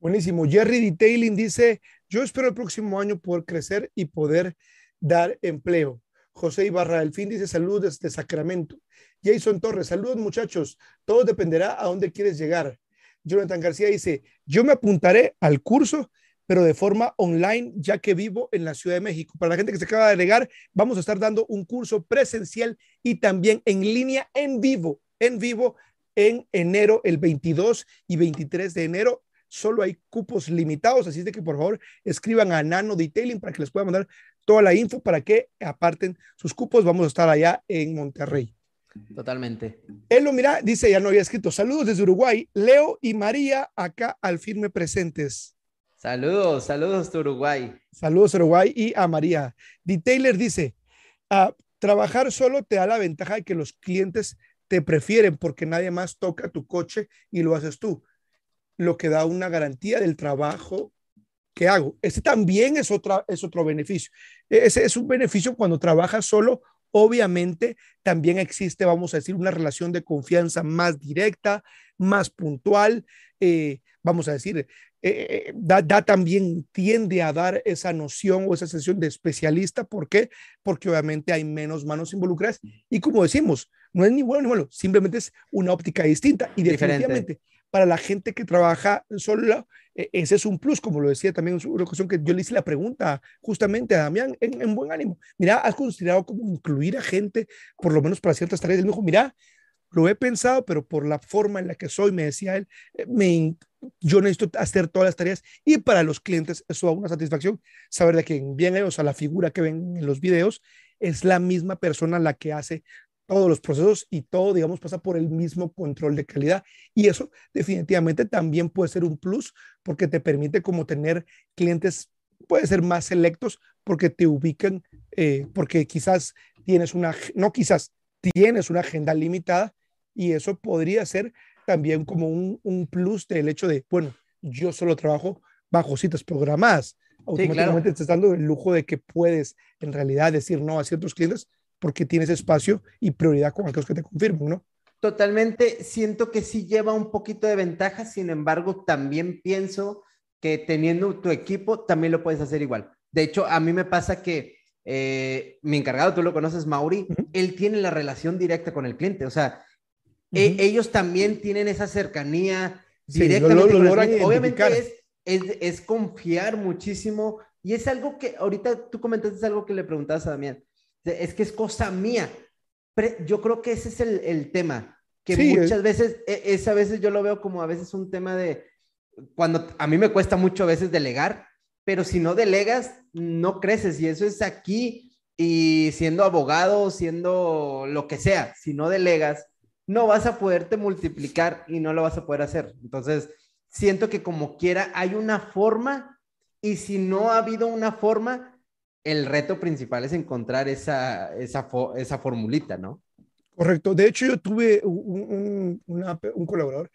Speaker 1: Buenísimo. Jerry Detailing dice, yo espero el próximo año poder crecer y poder dar empleo. José Ibarra del Fin dice saludos desde Sacramento. Jason Torres, saludos muchachos. Todo dependerá a dónde quieres llegar. Jonathan García dice, yo me apuntaré al curso, pero de forma online, ya que vivo en la Ciudad de México. Para la gente que se acaba de agregar, vamos a estar dando un curso presencial y también en línea, en vivo, en vivo, en enero, el 22 y 23 de enero. Solo hay cupos limitados, así es de que por favor escriban a Nano Detailing para que les pueda mandar toda la info para que aparten sus cupos. Vamos a estar allá en Monterrey.
Speaker 2: Totalmente.
Speaker 1: Él lo mira, dice, ya no había escrito. Saludos desde Uruguay. Leo y María acá al firme presentes.
Speaker 2: Saludos, saludos de Uruguay.
Speaker 1: Saludos Uruguay y a María. D. Taylor dice, ah, trabajar solo te da la ventaja de que los clientes te prefieren porque nadie más toca tu coche y lo haces tú, lo que da una garantía del trabajo que hago. Ese también es, otra, es otro beneficio. Ese es un beneficio cuando trabajas solo Obviamente también existe, vamos a decir, una relación de confianza más directa, más puntual, eh, vamos a decir, eh, eh, da, también tiende a dar esa noción o esa sensación de especialista. ¿Por qué? Porque obviamente hay menos manos involucradas y como decimos, no es ni bueno ni malo, simplemente es una óptica distinta y definitivamente para la gente que trabaja solo, e, ese es un plus, como lo decía también en una ocasión que yo le hice la pregunta justamente a Damián en, buen ánimo. Mira, ¿has considerado cómo incluir a gente, por lo menos para ciertas tareas? Él me dijo, mira, lo he pensado, pero por la forma en la que soy, me decía él, eh, me, yo necesito hacer todas las tareas y para los clientes eso da una satisfacción, saber de que bien ellos a la figura que ven en los videos es la misma persona la que hace todos los procesos y todo, digamos, pasa por el mismo control de calidad. Y eso definitivamente también puede ser un plus porque te permite como tener clientes, puede ser más selectos porque te ubican, eh, porque quizás tienes una, no quizás, tienes una agenda limitada y eso podría ser también como un, un plus del hecho de, bueno, yo solo trabajo bajo citas programadas. Automáticamente te estás dando el lujo de que puedes en realidad decir no a ciertos clientes porque tienes espacio y prioridad con aquellos que te confirman, ¿no?
Speaker 2: Totalmente, siento que sí lleva un poquito de ventaja, sin embargo, también pienso que teniendo tu equipo también lo puedes hacer igual. De hecho, a mí me pasa que eh, mi encargado, tú lo conoces, Mauri, él tiene la relación directa con el cliente, o sea, e, ellos también tienen esa cercanía directamente Obviamente es, es, es, confiar muchísimo y es algo que ahorita tú comentaste, es algo que le preguntabas a Damián es que es cosa mía. Yo creo que ese es el, tema, que muchas veces, e, es a veces yo lo veo como a veces un tema de, cuando a mí me cuesta mucho a veces delegar, pero si no delegas, no creces y eso es aquí y siendo abogado, siendo lo que sea, si no delegas, no vas a poderte multiplicar y no lo vas a poder hacer. Entonces, siento que como quiera hay una forma y si no ha habido una forma, el reto principal es encontrar esa, esa, esa formulita, ¿no?
Speaker 1: Correcto. De hecho, yo tuve un, colaborador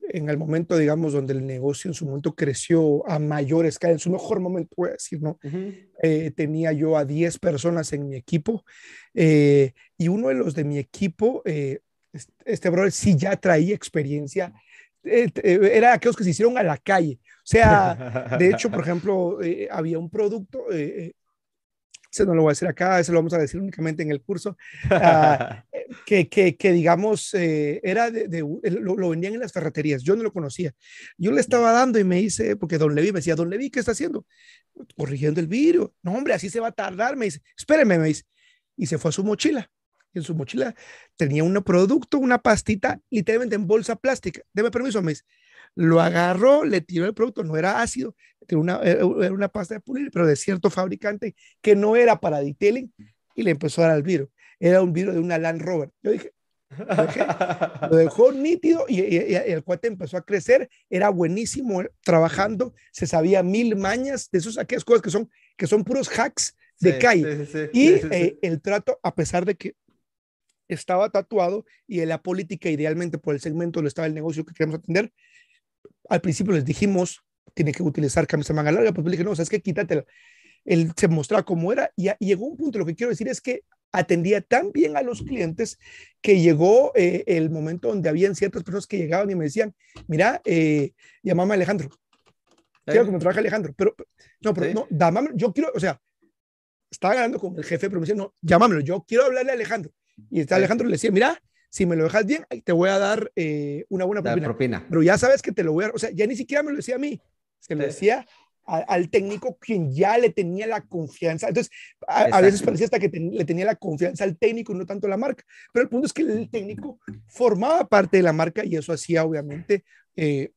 Speaker 1: en el momento, digamos, donde el negocio en su momento creció a mayor escala, en su mejor momento, voy a decir, ¿no? Eh, tenía yo a 10 personas en mi equipo eh, y uno de los de mi equipo, eh, este brother sí ya traía experiencia, era aquellos que se hicieron a la calle. O sea, de hecho, por ejemplo, había un producto, eso no lo voy a decir acá, eso lo vamos a decir únicamente en el curso, ah, que, que, que, digamos, eh, era de, lo, vendían en las ferreterías, yo no lo conocía. Yo le estaba dando y me dice, porque don Levi me decía, don Levi, ¿qué está haciendo? Corrigiendo el vidrio. No, hombre, así se va a tardar, me dice, espéreme, me dice. Y se fue a su mochila. Y en su mochila tenía un producto, una pastita, literalmente en bolsa plástica. Deme permiso, me dice. Lo agarró, le tiró el producto, no era ácido, era una, era una pasta de pulir, pero de cierto fabricante que no era para detailing y le empezó a dar al virus. Era un virus de una Land Rover. Yo dije, lo dejó nítido y, el cuate empezó a crecer, era buenísimo trabajando, se sabía mil mañas de esos, aquellas cosas que son, que son puros hacks de calle. y eh, el trato, a pesar de que estaba tatuado y en la política, idealmente por el segmento donde estaba el negocio que queremos atender, al principio les dijimos, tiene que utilizar camisa manga larga, pues le dije, no, sabes que quítatela. Él se mostraba cómo era y, y, llegó un punto, lo que quiero decir es que atendía tan bien a los clientes que llegó eh, el momento donde habían ciertas personas que llegaban y me decían, mira, eh, llamame a Alejandro. Quiero que me trabaje Alejandro. Pero, no, pero no, dámame, yo quiero, o sea, estaba hablando con el jefe, pero me decía, no, llámamelo, yo quiero hablarle a Alejandro. Y está Alejandro le decía, mira, si me lo dejas bien, te voy a dar eh, una buena propina. Pero ya sabes que te lo voy a, o sea, ya ni siquiera me lo decía a mí, se lo decía al técnico quien ya le tenía la confianza. Entonces, a, veces parecía hasta que le tenía la confianza al técnico y no tanto a la marca. Pero el punto es que el técnico formaba parte de la marca y eso hacía obviamente eh,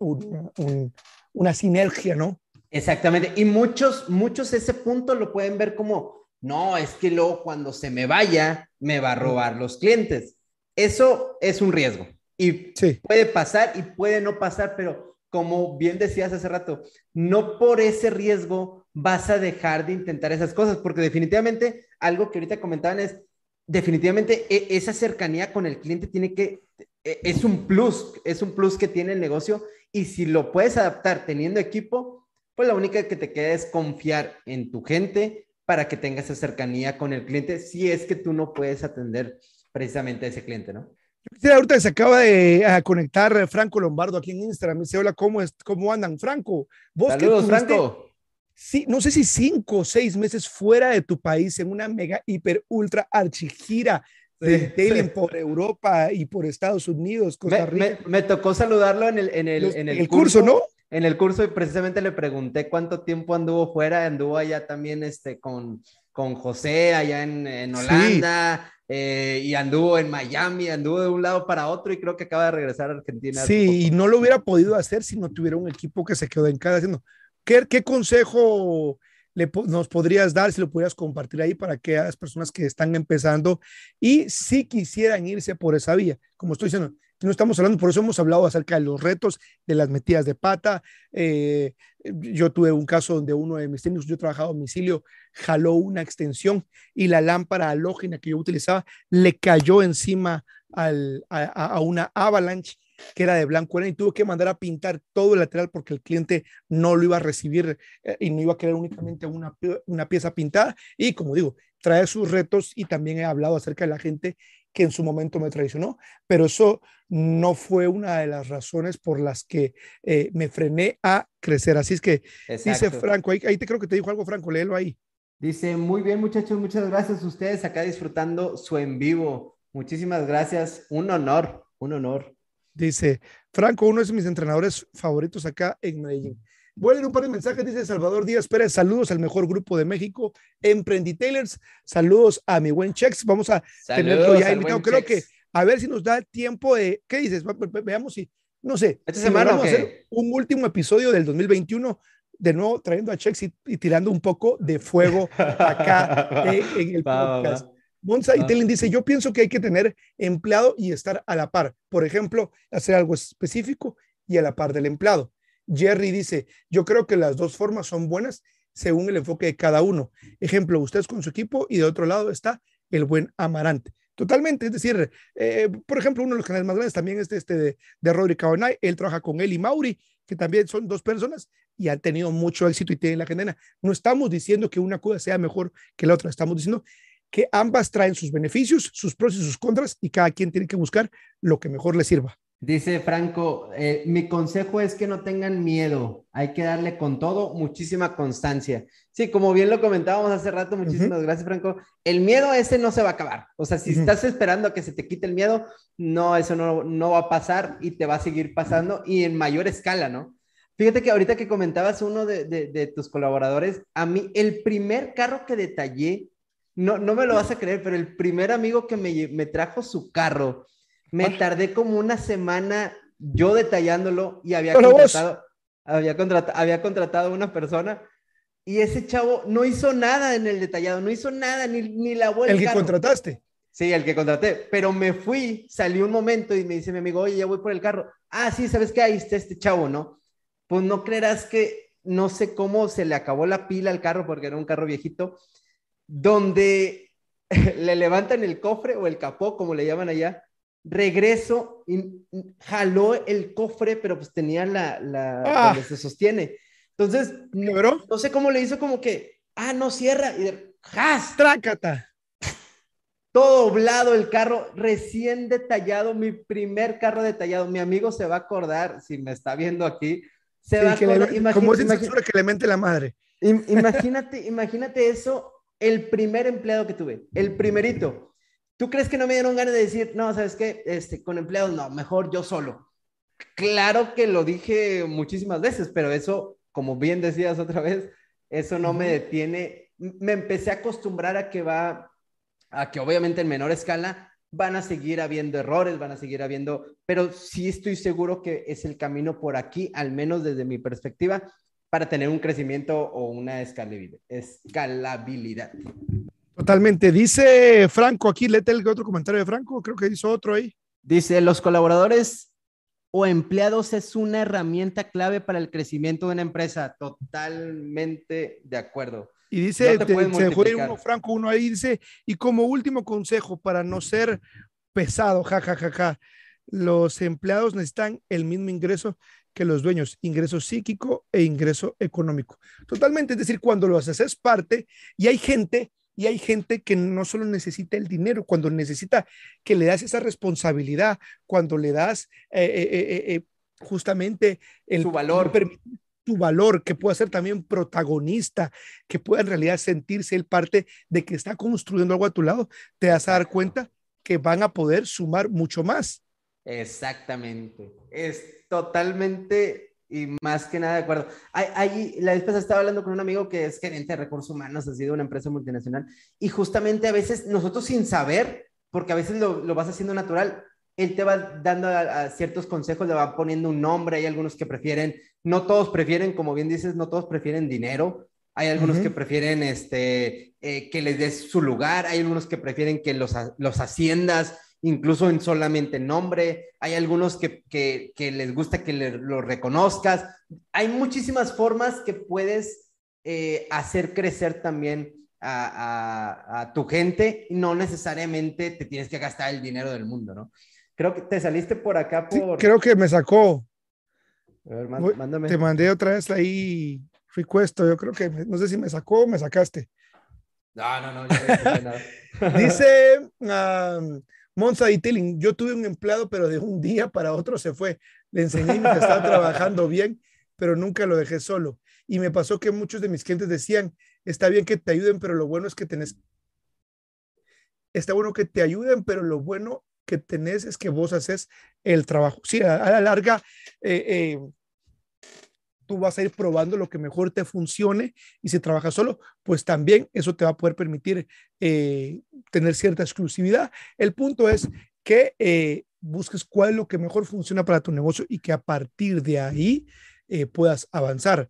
Speaker 1: una sinergia, ¿no?
Speaker 2: Exactamente. Y muchos, muchos ese punto lo pueden ver como, no, es que luego cuando se me vaya, me va a robar los clientes. Eso es un riesgo. Y puede pasar y puede no pasar, pero como bien decías hace rato, no por ese riesgo vas a dejar de intentar esas cosas, porque definitivamente algo que ahorita comentaban es, definitivamente e, esa cercanía con el cliente tiene que, e, es un plus, es un plus que tiene el negocio y si lo puedes adaptar teniendo equipo, pues la única que te queda es confiar en tu gente para que tenga esa cercanía con el cliente si es que tú no puedes atender precisamente a ese cliente, ¿no?
Speaker 1: Quisiera ahorita se acaba de conectar Franco Lombardo aquí en Instagram. Me dice, hola, ¿cómo, es, cómo andan? Franco,
Speaker 2: vos Saludos, Franco.
Speaker 1: Sí, no sé si cinco o seis meses fuera de tu país en una mega, hiper, ultra archigira de sí, por Europa y por Estados Unidos,
Speaker 2: Costa Rica. Me, tocó saludarlo en el, en el, en el, curso, ¿no? En el curso y precisamente le pregunté cuánto tiempo anduvo fuera, anduvo allá también este, con, con José allá en, en Holanda, eh, y anduvo en Miami, anduvo de un lado para otro y creo que acaba de regresar a Argentina.
Speaker 1: Sí, y no lo hubiera podido hacer si no tuviera un equipo que se quedó en casa haciendo. ¿Qué, qué consejo le, nos podrías dar si lo pudieras compartir ahí para que las personas que están empezando y si quisieran irse por esa vía? Como estoy diciendo, no estamos hablando, por eso hemos hablado acerca de los retos, de las metidas de pata. Eh, yo tuve un caso donde uno de mis técnicos, yo trabajaba a domicilio, jaló una extensión y la lámpara halógena que yo utilizaba le cayó encima a, una avalanche que era de blanco y tuvo que mandar a pintar todo el lateral porque el cliente no lo iba a recibir eh, y no iba a querer únicamente una, una pieza pintada. Y como digo, trae sus retos y también he hablado acerca de la gente que en su momento me traicionó, pero eso no fue una de las razones por las que eh, me frené a crecer. Así es que dice Franco, ahí, te creo que te dijo algo, Franco, léelo ahí.
Speaker 2: Dice, muy bien muchachos, muchas gracias a ustedes acá disfrutando su en vivo. Muchísimas gracias, un honor, un honor.
Speaker 1: Dice, Franco, uno de mis entrenadores favoritos acá en Medellín. Voy a leer un par de mensajes, dice Salvador Díaz Pérez, saludos al mejor grupo de México, Emprenditailers, saludos a mi buen Chex, vamos a tenerlo ya invitado, creo que a ver si nos da tiempo de, ¿qué dices? Veamos si, no sé,
Speaker 2: esta semana vamos a hacer
Speaker 1: un último episodio del 2021, de nuevo trayendo a Chex y, tirando un poco de fuego acá eh, en el podcast. Monza y Telen dice, yo pienso que hay que tener empleado y estar a la par. Por ejemplo, hacer algo específico y a la par del empleado. Jerry dice, yo creo que las dos formas son buenas según el enfoque de cada uno. Ejemplo, ustedes con su equipo y de otro lado está el buen Amarante. Totalmente, es decir, eh, por ejemplo, uno de los canales más grandes también es este de, de Rodri Cabanay, él trabaja con él y Mauri, que también son dos personas y han tenido mucho éxito y tienen la cadena. No estamos diciendo que una cosa sea mejor que la otra, estamos diciendo que ambas traen sus beneficios, sus pros y sus contras y cada quien tiene que buscar lo que mejor le sirva.
Speaker 2: Dice Franco, eh, mi consejo es que no tengan miedo, hay que darle con todo muchísima constancia. Sí, como bien lo comentábamos hace rato, muchísimas gracias Franco, el miedo ese no se va a acabar. O sea, si estás esperando a que se te quite el miedo, no, eso no, no va a pasar y te va a seguir pasando y en mayor escala, ¿no? Fíjate que ahorita que comentabas uno de, de, tus colaboradores, a mí el primer carro que detallé, no, no me lo vas a creer, pero el primer amigo que me, me trajo su carro, me tardé como una semana yo detallándolo y había contratado, había, contratado, había contratado a una persona y ese chavo no hizo nada en el detallado, no hizo nada, ni, ni la
Speaker 1: vuelta. ¿El que contrataste?
Speaker 2: Sí, el que contraté, pero me fui, salí un momento y me dice mi amigo, oye, ya voy por el carro. Ah, sí, ¿sabes qué? Ahí está este chavo, ¿no? Pues no creerás que no sé cómo se le acabó la pila al carro porque era un carro viejito, donde le levantan el cofre o el capó, como le llaman allá, regreso y jaló el cofre, pero pues tenía la, la ah. donde se sostiene. Entonces, no, no, sé cómo le hizo como que, ah, no cierra, y de, ¡jas!
Speaker 1: ¡Trácata!
Speaker 2: Todo doblado el carro, recién detallado, mi primer carro detallado. Mi amigo se va a acordar, si me está viendo aquí, se va a acordar.
Speaker 1: Le, como es que le mente la madre.
Speaker 2: Imagínate, imagínate eso, el primer empleado que tuve, el primerito. ¿Tú crees que no me dieron ganas de decir, no, sabes qué, este, con empleados, no, mejor yo solo? Claro que lo dije muchísimas veces, pero eso, como bien decías otra vez, eso no me detiene. Me empecé a acostumbrar a que va a que obviamente en menor escala van a seguir habiendo errores, van a seguir habiendo, pero sí estoy seguro que es el camino por aquí, al menos desde mi perspectiva, para tener un crecimiento o una escalabilidad.
Speaker 1: Totalmente. Dice Franco aquí, léete el otro comentario de Franco, creo que hizo otro ahí.
Speaker 2: Dice, los colaboradores o empleados es una herramienta clave para el crecimiento de una empresa. Totalmente de acuerdo.
Speaker 1: Y dice, se fue uno, Franco, uno ahí dice, y como último consejo para no ser pesado, ja, ja, ja, ja, los empleados necesitan el mismo ingreso que los dueños, ingreso psíquico e ingreso económico. Totalmente, es decir, cuando lo haces es parte y hay gente y hay gente que no solo necesita el dinero, cuando necesita que le das esa responsabilidad, cuando le das eh, eh, eh, justamente el
Speaker 2: Su valor
Speaker 1: tu valor, que pueda ser también protagonista, que pueda en realidad sentirse el parte de que está construyendo algo a tu lado, te vas a dar cuenta que van a poder sumar mucho más.
Speaker 2: Exactamente. Es totalmente y más que nada de acuerdo. Ahí, la vez estaba hablando con un amigo que es gerente de recursos humanos, ha sido una empresa multinacional, y justamente a veces nosotros sin saber, porque a veces lo, lo vas haciendo natural, él te va dando ciertos consejos, le va poniendo un nombre, hay algunos que prefieren, no todos prefieren, como bien dices, no todos prefieren dinero, hay algunos que prefieren este, eh, que les des su lugar, hay algunos que prefieren que los, los haciendas, incluso en solamente nombre, hay algunos que, que, que les gusta que lo reconozcas, hay muchísimas formas que puedes eh, hacer crecer también a, a, a, tu gente y no necesariamente te tienes que gastar el dinero del mundo, ¿no? Creo que te saliste por acá por...
Speaker 1: creo que me sacó. A ver, mándame. Te mandé otra vez ahí requesto. Yo creo que, no sé si me sacó o me sacaste.
Speaker 2: No, no, no. nada.
Speaker 1: Dice um, Monza Detailing, yo tuve un empleado, pero de un día para otro se fue. Le enseñé que estaba trabajando bien, pero nunca lo dejé solo. Y me pasó que muchos de mis clientes decían, está bien que te ayuden, pero lo bueno es que tenés... Está bueno que te ayuden, pero lo bueno que tenés es que vos haces el trabajo. Sí, a, la larga, eh, eh, tú vas a ir probando lo que mejor te funcione y si trabajas solo, pues también eso te va a poder permitir eh, tener cierta exclusividad. El punto es que busques cuál es lo que mejor funciona para tu negocio y que a partir de ahí puedas avanzar.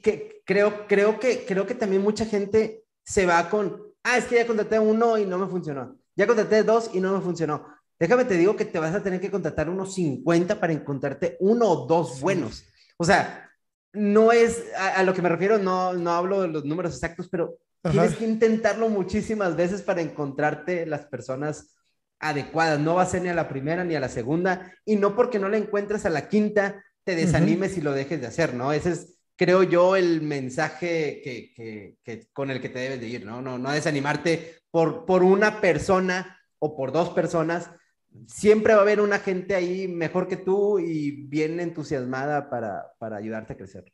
Speaker 2: que, creo, creo, que, creo que también mucha gente se va con, ah, es que ya contraté uno y no me funcionó. Ya contraté dos y no me funcionó. Déjame te digo que te vas a tener que contratar unos 50 para encontrarte uno o dos buenos. O sea, no es a, lo que me refiero, no, no hablo de los números exactos, pero tienes que intentarlo muchísimas veces para encontrarte las personas adecuadas. No va a ser ni a la primera ni a la segunda, y no porque no la encuentres a la quinta, te desanimes y lo dejes de hacer, ¿no? Ese es, creo yo, el mensaje que, que, que, con el que te debes de ir, ¿no? No, no desanimarte por, por una persona o por dos personas, siempre va a haber una gente ahí mejor que tú y bien entusiasmada para, para ayudarte a crecer.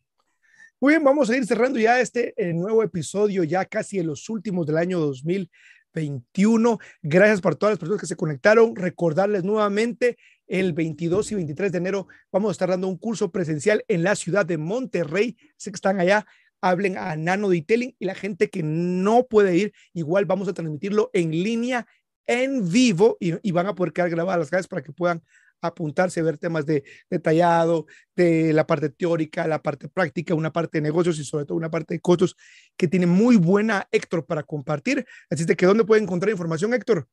Speaker 1: Muy bien, vamos a ir cerrando ya este eh, nuevo episodio, ya casi en los últimos del año 2021. Gracias por todas las personas que se conectaron. Recordarles nuevamente, el 22 y 23 de enero vamos a estar dando un curso presencial en la ciudad de Monterrey. Sé que están allá hablen a Nano Detailing y la gente que no puede ir, igual vamos a transmitirlo en línea, en vivo y, van a poder quedar grabadas las clases para que puedan apuntarse, ver temas de detallado, de la parte teórica, la parte práctica, una parte de negocios y sobre todo una parte de costos que tiene muy buena Héctor para compartir. Así de que, ¿dónde puede encontrar información, Héctor?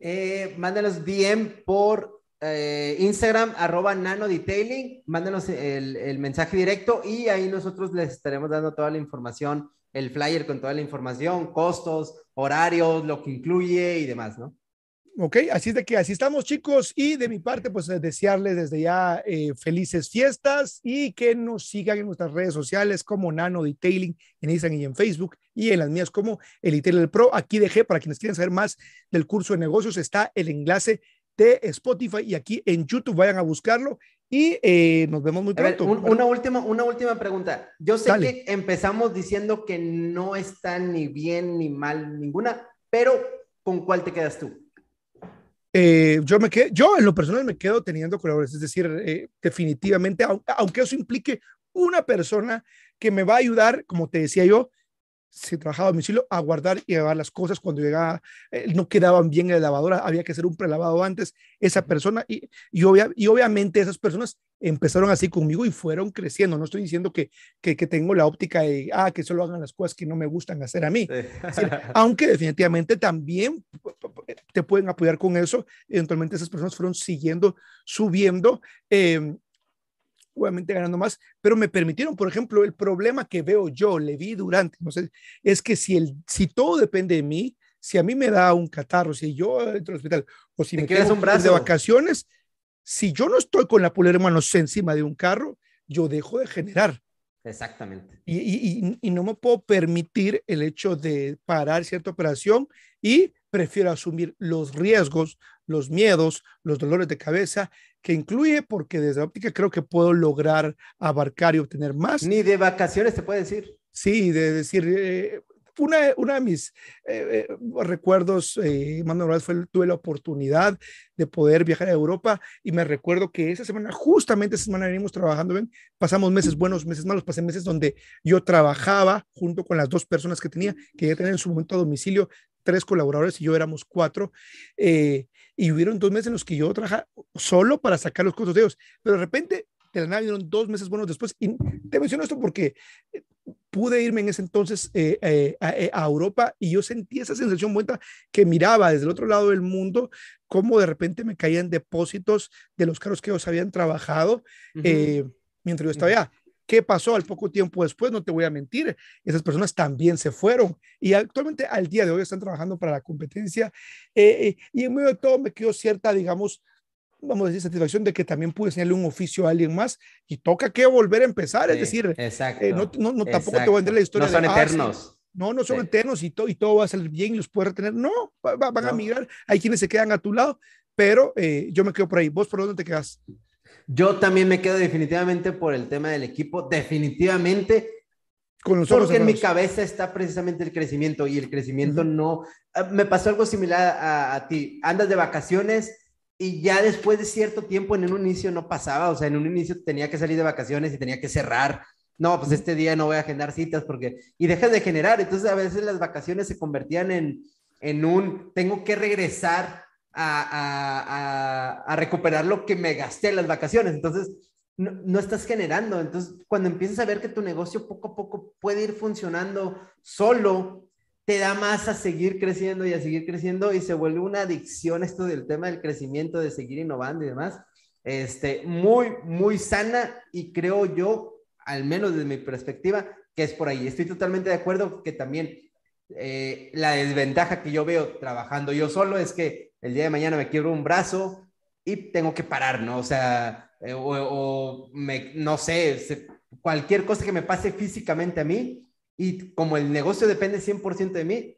Speaker 2: Eh, mándanos DM por eh, Instagram, arroba nano detailing, mándanos el, el, mensaje directo y ahí nosotros les estaremos dando toda la información, el flyer con toda la información, costos, horarios, lo que incluye y demás, ¿no?
Speaker 1: Ok, así es de que así estamos chicos y de mi parte pues desearles desde ya eh, felices fiestas y que nos sigan en nuestras redes sociales como Nano Detailing en Instagram y en Facebook y en las mías como el Detailing Pro. Aquí dejé para quienes quieran saber más del curso de negocios está el enlace de Spotify y aquí en YouTube vayan a buscarlo y eh, nos vemos muy pronto.
Speaker 2: una, última, una última pregunta. Yo sé que empezamos diciendo que no está ni bien ni mal ninguna, pero ¿con cuál te quedas tú?
Speaker 1: Eh, yo, me quedo, yo en lo personal me quedo teniendo colaboradores, es decir, eh, definitivamente, aunque eso implique una persona que me va a ayudar, como te decía yo, si trabajaba a domicilio, a guardar y a llevar las cosas cuando llegaba, eh, no quedaban bien en la lavadora, había que hacer un prelavado antes, esa persona, y, y, y, obviamente esas personas empezaron así conmigo y fueron creciendo, no estoy diciendo que, que, que, tengo la óptica de, ah, que solo hagan las cosas que no me gustan hacer a mí, aunque definitivamente también te pueden apoyar con eso, eventualmente esas personas fueron siguiendo, subiendo, eh, obviamente ganando más, pero me permitieron, por ejemplo, el problema que veo yo, le vi durante, no sé, es que si, el, si todo depende de mí, si a mí me da un catarro, si yo entro al hospital o si me quedas un brazo de vacaciones, si yo no estoy con la pulera manos encima de un carro, yo dejo de generar.
Speaker 2: Exactamente.
Speaker 1: Y, y, y, no me puedo permitir el hecho de parar cierta operación y prefiero asumir los riesgos, los miedos, los dolores de cabeza que incluye, porque desde óptica creo que puedo lograr abarcar y obtener más.
Speaker 2: Ni de vacaciones te puede decir.
Speaker 1: Sí, de decir, eh, una, una de mis eh, eh, recuerdos, eh, Manuel, fue tuve la oportunidad de poder viajar a Europa y me recuerdo que esa semana, justamente esa semana venimos trabajando, ¿ven? pasamos meses buenos, meses malos, pasé meses donde yo trabajaba junto con las dos personas que tenía, que ya tenían en su momento a domicilio, tres colaboradores y yo éramos cuatro. Eh, y hubieron dos meses en los que yo trabajaba solo para sacar los costos de ellos. Pero de repente, de la nada, vinieron dos meses buenos después. Y te menciono esto porque eh, pude irme en ese entonces eh, eh, a, Europa y yo sentí esa sensación buena que miraba desde el otro lado del mundo cómo de repente me caían depósitos de los carros que ellos habían trabajado mientras yo estaba allá. ¿Qué pasó al poco tiempo después? No te voy a mentir, esas personas también se fueron y actualmente al día de hoy están trabajando para la competencia eh, eh, y en medio de todo me quedó cierta, digamos, vamos a decir, satisfacción de que también pude enseñarle un oficio a alguien más y toca que volver a empezar, es decir,
Speaker 2: eh,
Speaker 1: no, no, no tampoco te voy a vender la historia.
Speaker 2: No son ah, eternos.
Speaker 1: No, no son eternos y, y todo va a salir bien y los puedes retener. No, van a migrar. Hay quienes se quedan a tu lado, pero yo me quedo por ahí. ¿Vos por dónde te quedas?
Speaker 2: Yo también me quedo definitivamente por el tema del equipo, definitivamente.
Speaker 1: Con los
Speaker 2: porque en mi cabeza está precisamente el crecimiento y el crecimiento no... Ah, me pasó algo similar a, ti. Andas de vacaciones y ya después de cierto tiempo en un inicio no pasaba, o sea, en un inicio tenía que salir de vacaciones y tenía que cerrar. No, pues este día no voy a agendar citas porque... Y dejas de generar, entonces a veces las vacaciones se convertían en, en un... Tengo que regresar a, recuperar lo que me gasté en las vacaciones. Entonces, no, estás generando. Entonces, cuando empiezas a ver que tu negocio poco a poco puede ir funcionando solo, te da más a seguir creciendo y a seguir creciendo y se vuelve una adicción esto del tema del crecimiento, de seguir innovando y demás. Este, muy, muy sana y creo yo, al menos desde mi perspectiva, que es por ahí. Estoy totalmente de acuerdo que también eh, la desventaja que yo veo trabajando yo solo es que el día de mañana me quiebro un brazo y tengo que parar, ¿no? O sea, eh, o, me, no sé, cualquier cosa que me pase físicamente a mí y como el negocio depende 100% de mí,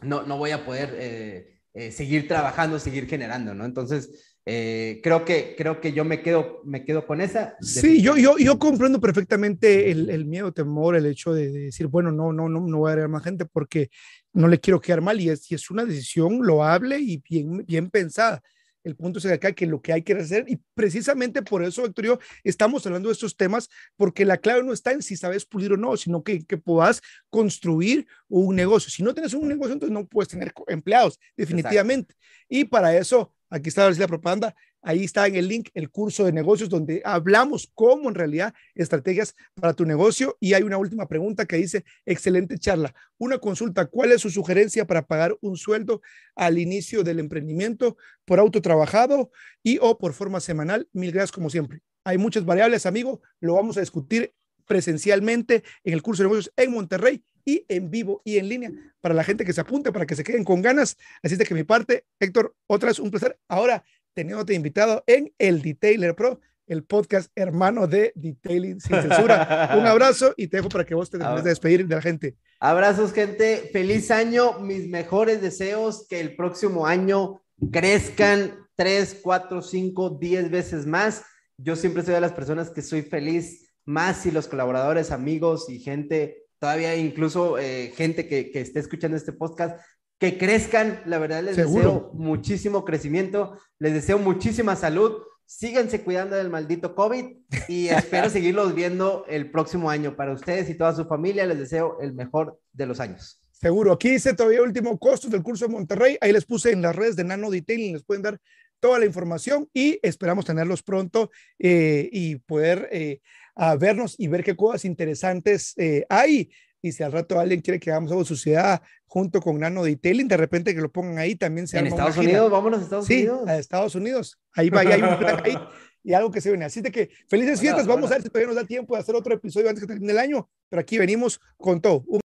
Speaker 2: no, no voy a poder eh, eh, seguir trabajando, seguir generando, ¿no? Entonces, creo, que, creo que yo me quedo, me quedo con esa.
Speaker 1: Sí, yo, yo, yo comprendo perfectamente el, el miedo, temor, el hecho de, decir, bueno, no, no, no, no voy a ver más gente porque no le quiero quedar mal y es, y es una decisión loable y bien, bien pensada. El punto es acá que lo que hay que hacer, y precisamente por eso, Héctor, yo estamos hablando de estos temas, porque la clave no está en si sabes pulir o no, sino que, que puedas construir un negocio. Si no tienes un negocio, entonces no puedes tener empleados, definitivamente. Y para eso, aquí está la propaganda, ahí está en el link el curso de negocios donde hablamos cómo en realidad estrategias para tu negocio. Y hay una última pregunta que dice, excelente charla, una consulta, ¿cuál es su sugerencia para pagar un sueldo al inicio del emprendimiento por auto trabajado y o por forma semanal? Mil gracias como siempre. Hay muchas variables, amigo, lo vamos a discutir presencialmente en el curso de negocios en Monterrey y en vivo y en línea para la gente que se apunte, para que se queden con ganas. Así es de que mi parte, Héctor, otra vez un placer. Ahora, teniéndote invitado en el Detailer Pro, el podcast hermano de Detailing sin censura. un abrazo y te dejo para que vos te de despedir de la gente.
Speaker 2: Abrazos, gente. Feliz año. Mis mejores deseos que el próximo año crezcan tres, cuatro, cinco, diez veces más. Yo siempre soy de las personas que soy feliz más si los colaboradores, amigos y gente todavía incluso eh, gente que, que, esté escuchando este podcast, que crezcan. La verdad, les deseo muchísimo crecimiento, les deseo muchísima salud. Síganse cuidando del maldito COVID y espero seguirlos viendo el próximo año. Para ustedes y toda su familia, les deseo el mejor de los años.
Speaker 1: Seguro. Aquí dice todavía último costo del curso de Monterrey. Ahí les puse en las redes de Nano Detailing, les pueden dar toda la información y esperamos tenerlos pronto eh, y poder eh, a vernos y ver qué cosas interesantes eh, hay. Y si al rato alguien quiere que hagamos algo de sociedad junto con Nano Detailing, de repente que lo pongan ahí también se
Speaker 2: En Estados Unidos, vámonos a Estados Unidos.
Speaker 1: Sí, a Estados Unidos. Ahí va, hay un plan ahí y algo que se viene. Así de que felices fiestas. Vamos a ver si todavía nos da tiempo de hacer otro episodio antes que termine el año, pero aquí venimos con todo.